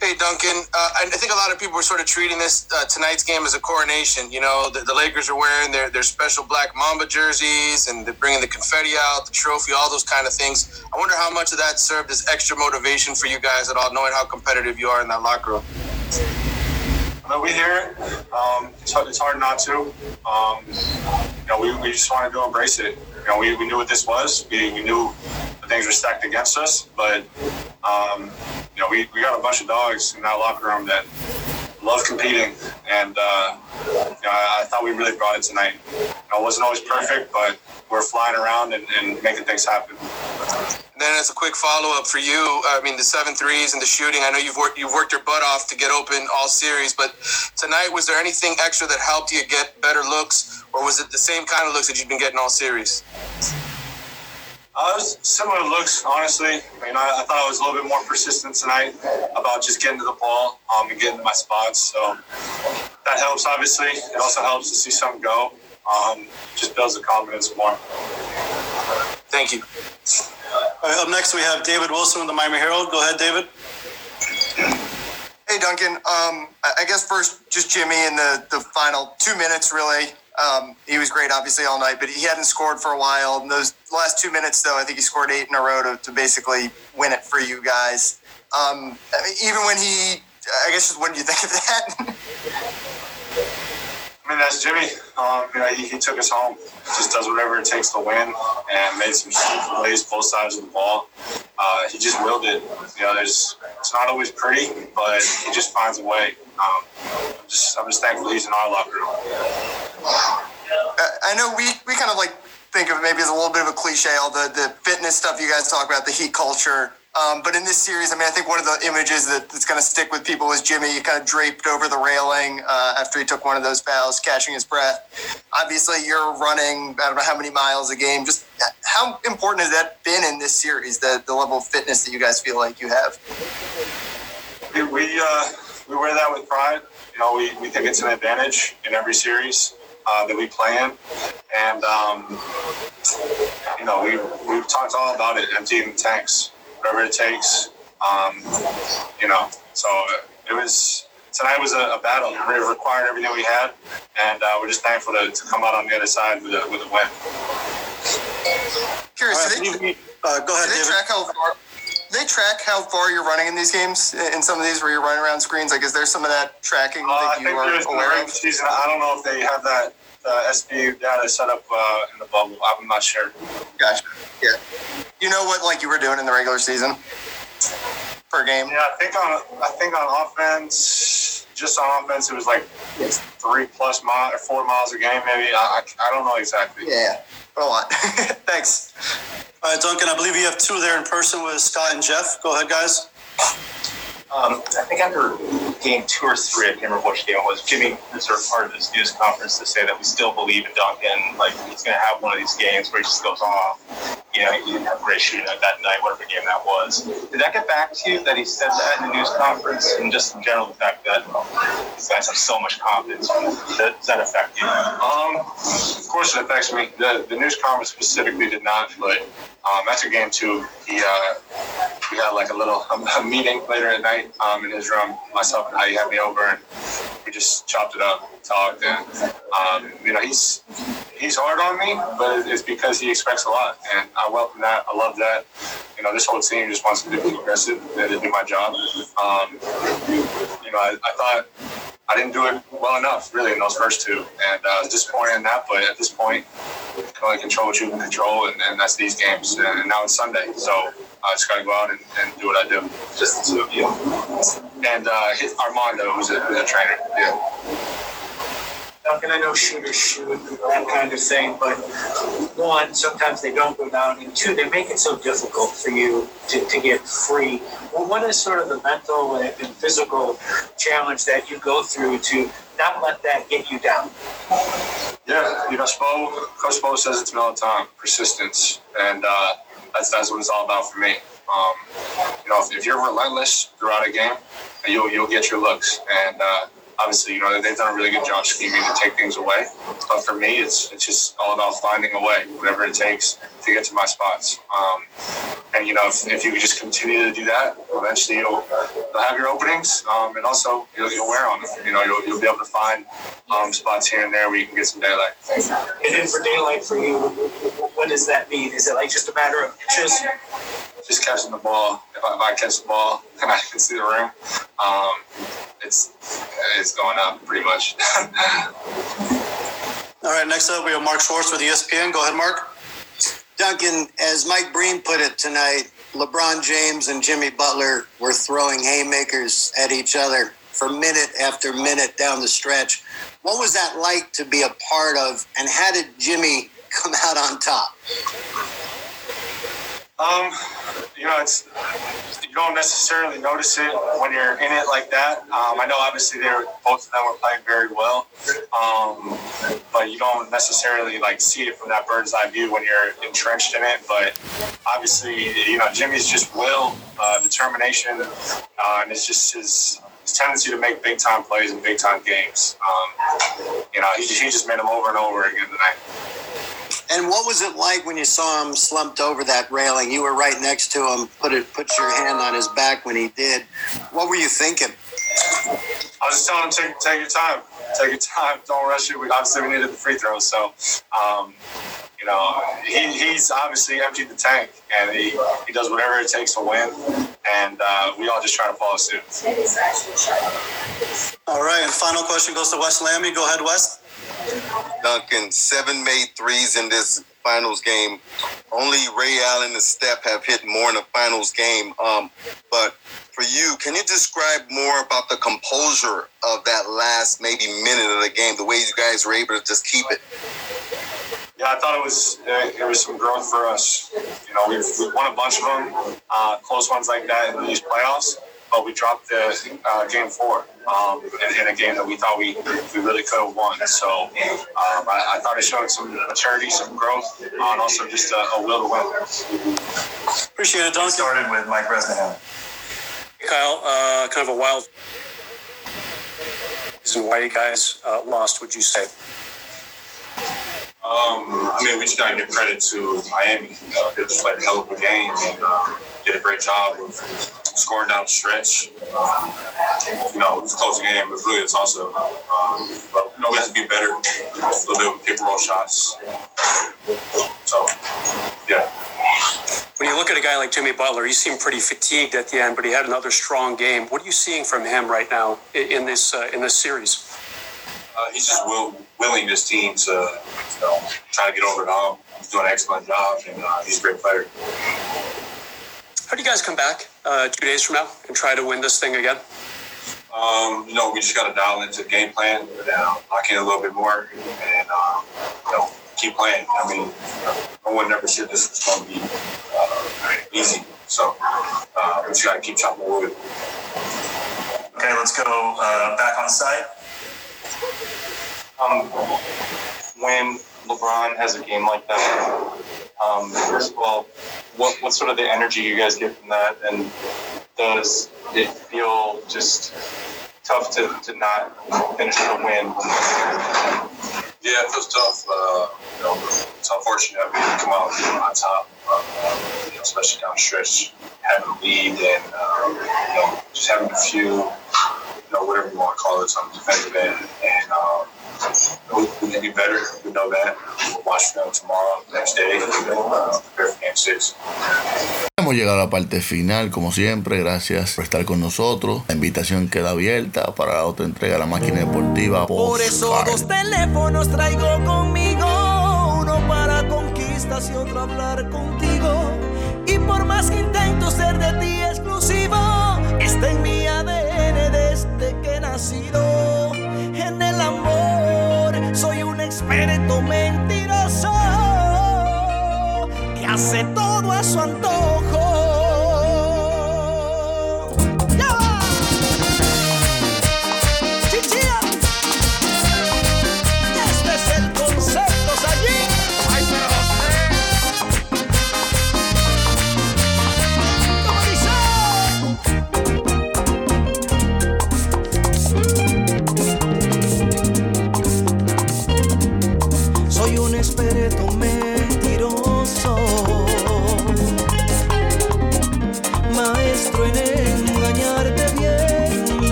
Speaker 68: Hey, Duncan. Uh, I think a lot of people were sort of treating this uh, tonight's game as a coronation. You know, the, the Lakers are wearing their, their special black Mamba jerseys and they're bringing the confetti out, the trophy, all those kind of things. I wonder how much of that served as extra motivation for you guys at all, knowing how competitive you are in that locker room.
Speaker 69: But we hear it. Um, it's, hard, it's hard not to. Um, you know, we, we just wanted to embrace it. You know, we, we knew what this was. We, we knew the things were stacked against us, but um, you know, we, we got a bunch of dogs in that locker room that love competing, and uh, you know, I, I, thought we really brought it tonight. You know, it wasn't always perfect, but we're flying around and, and making things happen.
Speaker 68: Then as a quick follow up for you, I mean the seven threes and the shooting. I know you've worked you've worked your butt off to get open all series, but tonight was there anything extra that helped you get better looks, or was it the same kind of looks that you've been getting all series?
Speaker 69: Uh, similar looks, honestly. I mean, I, I, thought I was a little bit more persistent tonight about just getting to the ball um, and getting to my spots. So that helps, obviously. It also helps to see some go. Um, just builds the confidence more.
Speaker 68: Thank you.
Speaker 30: Up next, we have David Wilson with the Miami Herald. Go ahead, David.
Speaker 66: Hey, Duncan. Um, I guess first, just Jimmy in the, the final two minutes, really. Um, he was great, obviously, all night, but he hadn't scored for a while. Those last two minutes, though, I think he scored eight in a row to, to basically win it for you guys. Um, I mean, even when he, I guess, just what do you think of that? *laughs*
Speaker 69: I mean, that's Jimmy. Um, you know, he, he, took us home. Just does whatever it takes to win, and made some huge plays both sides of the ball. Uh, he just willed it. You know, there's it's not always pretty, but he just finds a way. Um, I'm just I'm just thankful he's in our locker room.
Speaker 66: I know we we kind of like think of maybe as a little bit of a cliche, all the the fitness stuff you guys talk about, the heat culture. Um, but in this series, I mean, I think one of the images that, that's going to stick with people is Jimmy kind of draped over the railing uh, after he took one of those fouls, catching his breath. Obviously, you're running, I don't know how many miles a game. Just how important has that been in this series, the, the level of fitness that you guys feel like you have?
Speaker 69: We, we, uh, we wear that with pride. You know, we, we think it's an advantage in every series. Uh, that we play in. And, um, you know, we, we've talked all about it, emptying the tanks whatever it takes. Um, you know, so it was tonight was a, a, battle. It required everything we had, and uh, we're just thankful to, to, come out on the other side with a, with a win.
Speaker 66: Curious, right, they,
Speaker 30: uh, go ahead.
Speaker 66: Do they track how far? They track how far you're running in these games. In some of these where you're running around screens, like is there some of that tracking
Speaker 69: uh,
Speaker 66: that you are aware of?
Speaker 69: Season, I don't know if they have that uh, SB data set up uh, in the bubble. I'm not sure.
Speaker 66: Gotcha. Yeah. You know what like you were doing in the regular season per game?
Speaker 69: Yeah, I think on I think on offense, just on offense, it was like three plus miles or four miles a game, maybe. I, I don't know exactly.
Speaker 66: Yeah, a lot. *laughs* Thanks.
Speaker 30: All right, Duncan. I believe you have two there in person with Scott and Jeff. Go ahead, guys.
Speaker 34: Um, I think after game two or three, I can't remember which game it was, Jimmy reserved part of this news conference to say that we still believe in Duncan. Like, he's going to have one of these games where he just goes off. You know, he didn't have great shooting that night, whatever game that was. Did that get back to you that he said that in the news conference? And just in general, the fact that these guys have so much confidence. Does, does that affect you?
Speaker 69: Um, of course, it affects me. The, the news conference specifically did not, but um, after game two, he uh, we had like a little *laughs* a meeting later at night um, in his room. Myself and he had me over, and we just chopped it up, talked, and um, you know he's he's hard on me, but it's because he expects a lot, and I welcome that. I love that. You know, this whole team just wants me to be aggressive and to do my job. Um, you know, I, I thought I didn't do it well enough, really, in those first two, and uh, I was disappointed in that. But at this point, you can only control what you can control, and, and that's these games. And now it's Sunday, so I just got to go out and, and do what I do. Just to, you know. And uh, hit Armando, who's a, a trainer. Yeah.
Speaker 60: Duncan, I know shooters shoot, that kind of thing, but one, sometimes they don't go down, and two, they make it so difficult for you to, to get free. Well, what is sort of the mental and physical challenge that you go through to not let that get you down?
Speaker 69: Yeah, you know, Spo, Coach Spo says it's to me all the time, persistence. And uh, that's, that's what it's all about for me. Um, you know, if, if, you're relentless throughout a game, you'll, you'll get your looks. And uh, obviously, you know, they've done a really good job scheming to take things away. But for me, it's it's just all about finding a way, whatever it takes to get to my spots. Um, and you know, if, if you just continue to do that, eventually you'll, you'll have your openings, um, and also you'll, you'll wear on them. You know, you'll, you'll be able to find um, spots here and there where you can get some daylight.
Speaker 60: And then for daylight for you, what does that mean? Is it like just a matter of just
Speaker 69: just catching the ball. If I, if I catch the ball *laughs* and I can see the rim, um, it's it's going up pretty much. *laughs*
Speaker 30: All right, next up we have Mark Schwarz with ESPN. Go ahead, Mark.
Speaker 29: Duncan, as Mike Breen put it tonight, LeBron James and Jimmy Butler were throwing haymakers at each other for minute after minute down the stretch. What was that like to be a part of, and how did Jimmy *laughs* come out on top?
Speaker 69: Um, you know, it's you don't necessarily notice it when you're in it like that. Um, I know obviously they were both of them were playing very well, um, but you don't necessarily like see it from that bird's eye view when you're entrenched in it. But obviously, you know, Jimmy's just will, uh, determination, uh, and it's just his his tendency to make big time plays in big time games. Um, you know, he, he just made them over and over again tonight.
Speaker 29: And what was it like when you saw him slumped over that railing? You were right next to him. Put it, put your hand on his back when he did. What were you thinking?
Speaker 69: I was just telling him take take your time, take your time. Don't rush it. We obviously we needed the free throws, so um, you know he, he's obviously emptied the tank, and he, he does whatever it takes to win. And uh, we all just try to follow suit.
Speaker 30: All right, and final question goes to Wes Lammy. Go ahead, Wes.
Speaker 38: Duncan, seven made threes in this finals game. Only Ray Allen and Steph have hit more in a finals game. Um, but for you, can you describe more about the composure of that last maybe minute of the game, the way you guys were able to just keep it?
Speaker 69: Yeah, I thought it was uh, it was some growth for us. You know, we've, we've won a bunch of them, uh, close ones like that in these playoffs but we dropped the uh, game four um, in, in, a game that we thought we, we really could have won. So um, I, I, thought it showed some maturity, some growth, uh, and also just a, a, will to win.
Speaker 30: Appreciate it, Duncan.
Speaker 70: Started with Mike Bresnahan.
Speaker 6: Kyle, uh, kind of a wild reason why you guys uh, lost, would you say?
Speaker 69: Um, I mean, we just got to give credit to Miami. Uh, they just played a hell of a game and uh, did a great job of scoring down the stretch. Um, you know, it was a close game, but really it's also, um, but, you know, we have to be better. A little bit with pick roll shots. So, yeah.
Speaker 6: When you look at a guy like Jimmy Butler, he seemed pretty fatigued at the end, but he had another strong game. What are you seeing from him right now in this uh, in this series?
Speaker 69: Uh, he's just will, willing this team to you know, try to get over the hump. He's doing an excellent job, and uh, he's a great player.
Speaker 6: How do you guys come back uh, two days from now and try to win this thing again?
Speaker 69: Um, you know, we just got to dial into the game plan, and, uh, lock in a little bit more, and uh, you know, keep playing. I mean, no one ever said this was going to be uh, easy, so uh, we just got to keep chopping wood.
Speaker 70: Okay, let's go uh, back on site.
Speaker 34: Um, when LeBron has a game like that, um, first of all, what what's sort of the energy you guys get from that, and does it feel just
Speaker 74: tough to, to not finish a win.
Speaker 69: Yeah, it feels tough. Uh, you know, it's unfortunate we didn't come out on top, uh, you know, especially down the stretch, having a lead and um, you know just having a few, you know, whatever you want to call it, some defensive end, and um, we, we can be better. We know that. We'll watch film tomorrow, next day, you know, uh, prepare for game six.
Speaker 75: Hemos llegado a la parte final, como siempre, gracias por estar con nosotros. La invitación queda abierta para la otra entrega de la máquina deportiva.
Speaker 37: Por eso dos teléfonos traigo conmigo, uno para conquistas y otro hablar contigo. Y por más que intento ser de ti exclusivo, está en mi ADN desde que he nacido. En el amor experto mentiroso que hace todo a su antojo.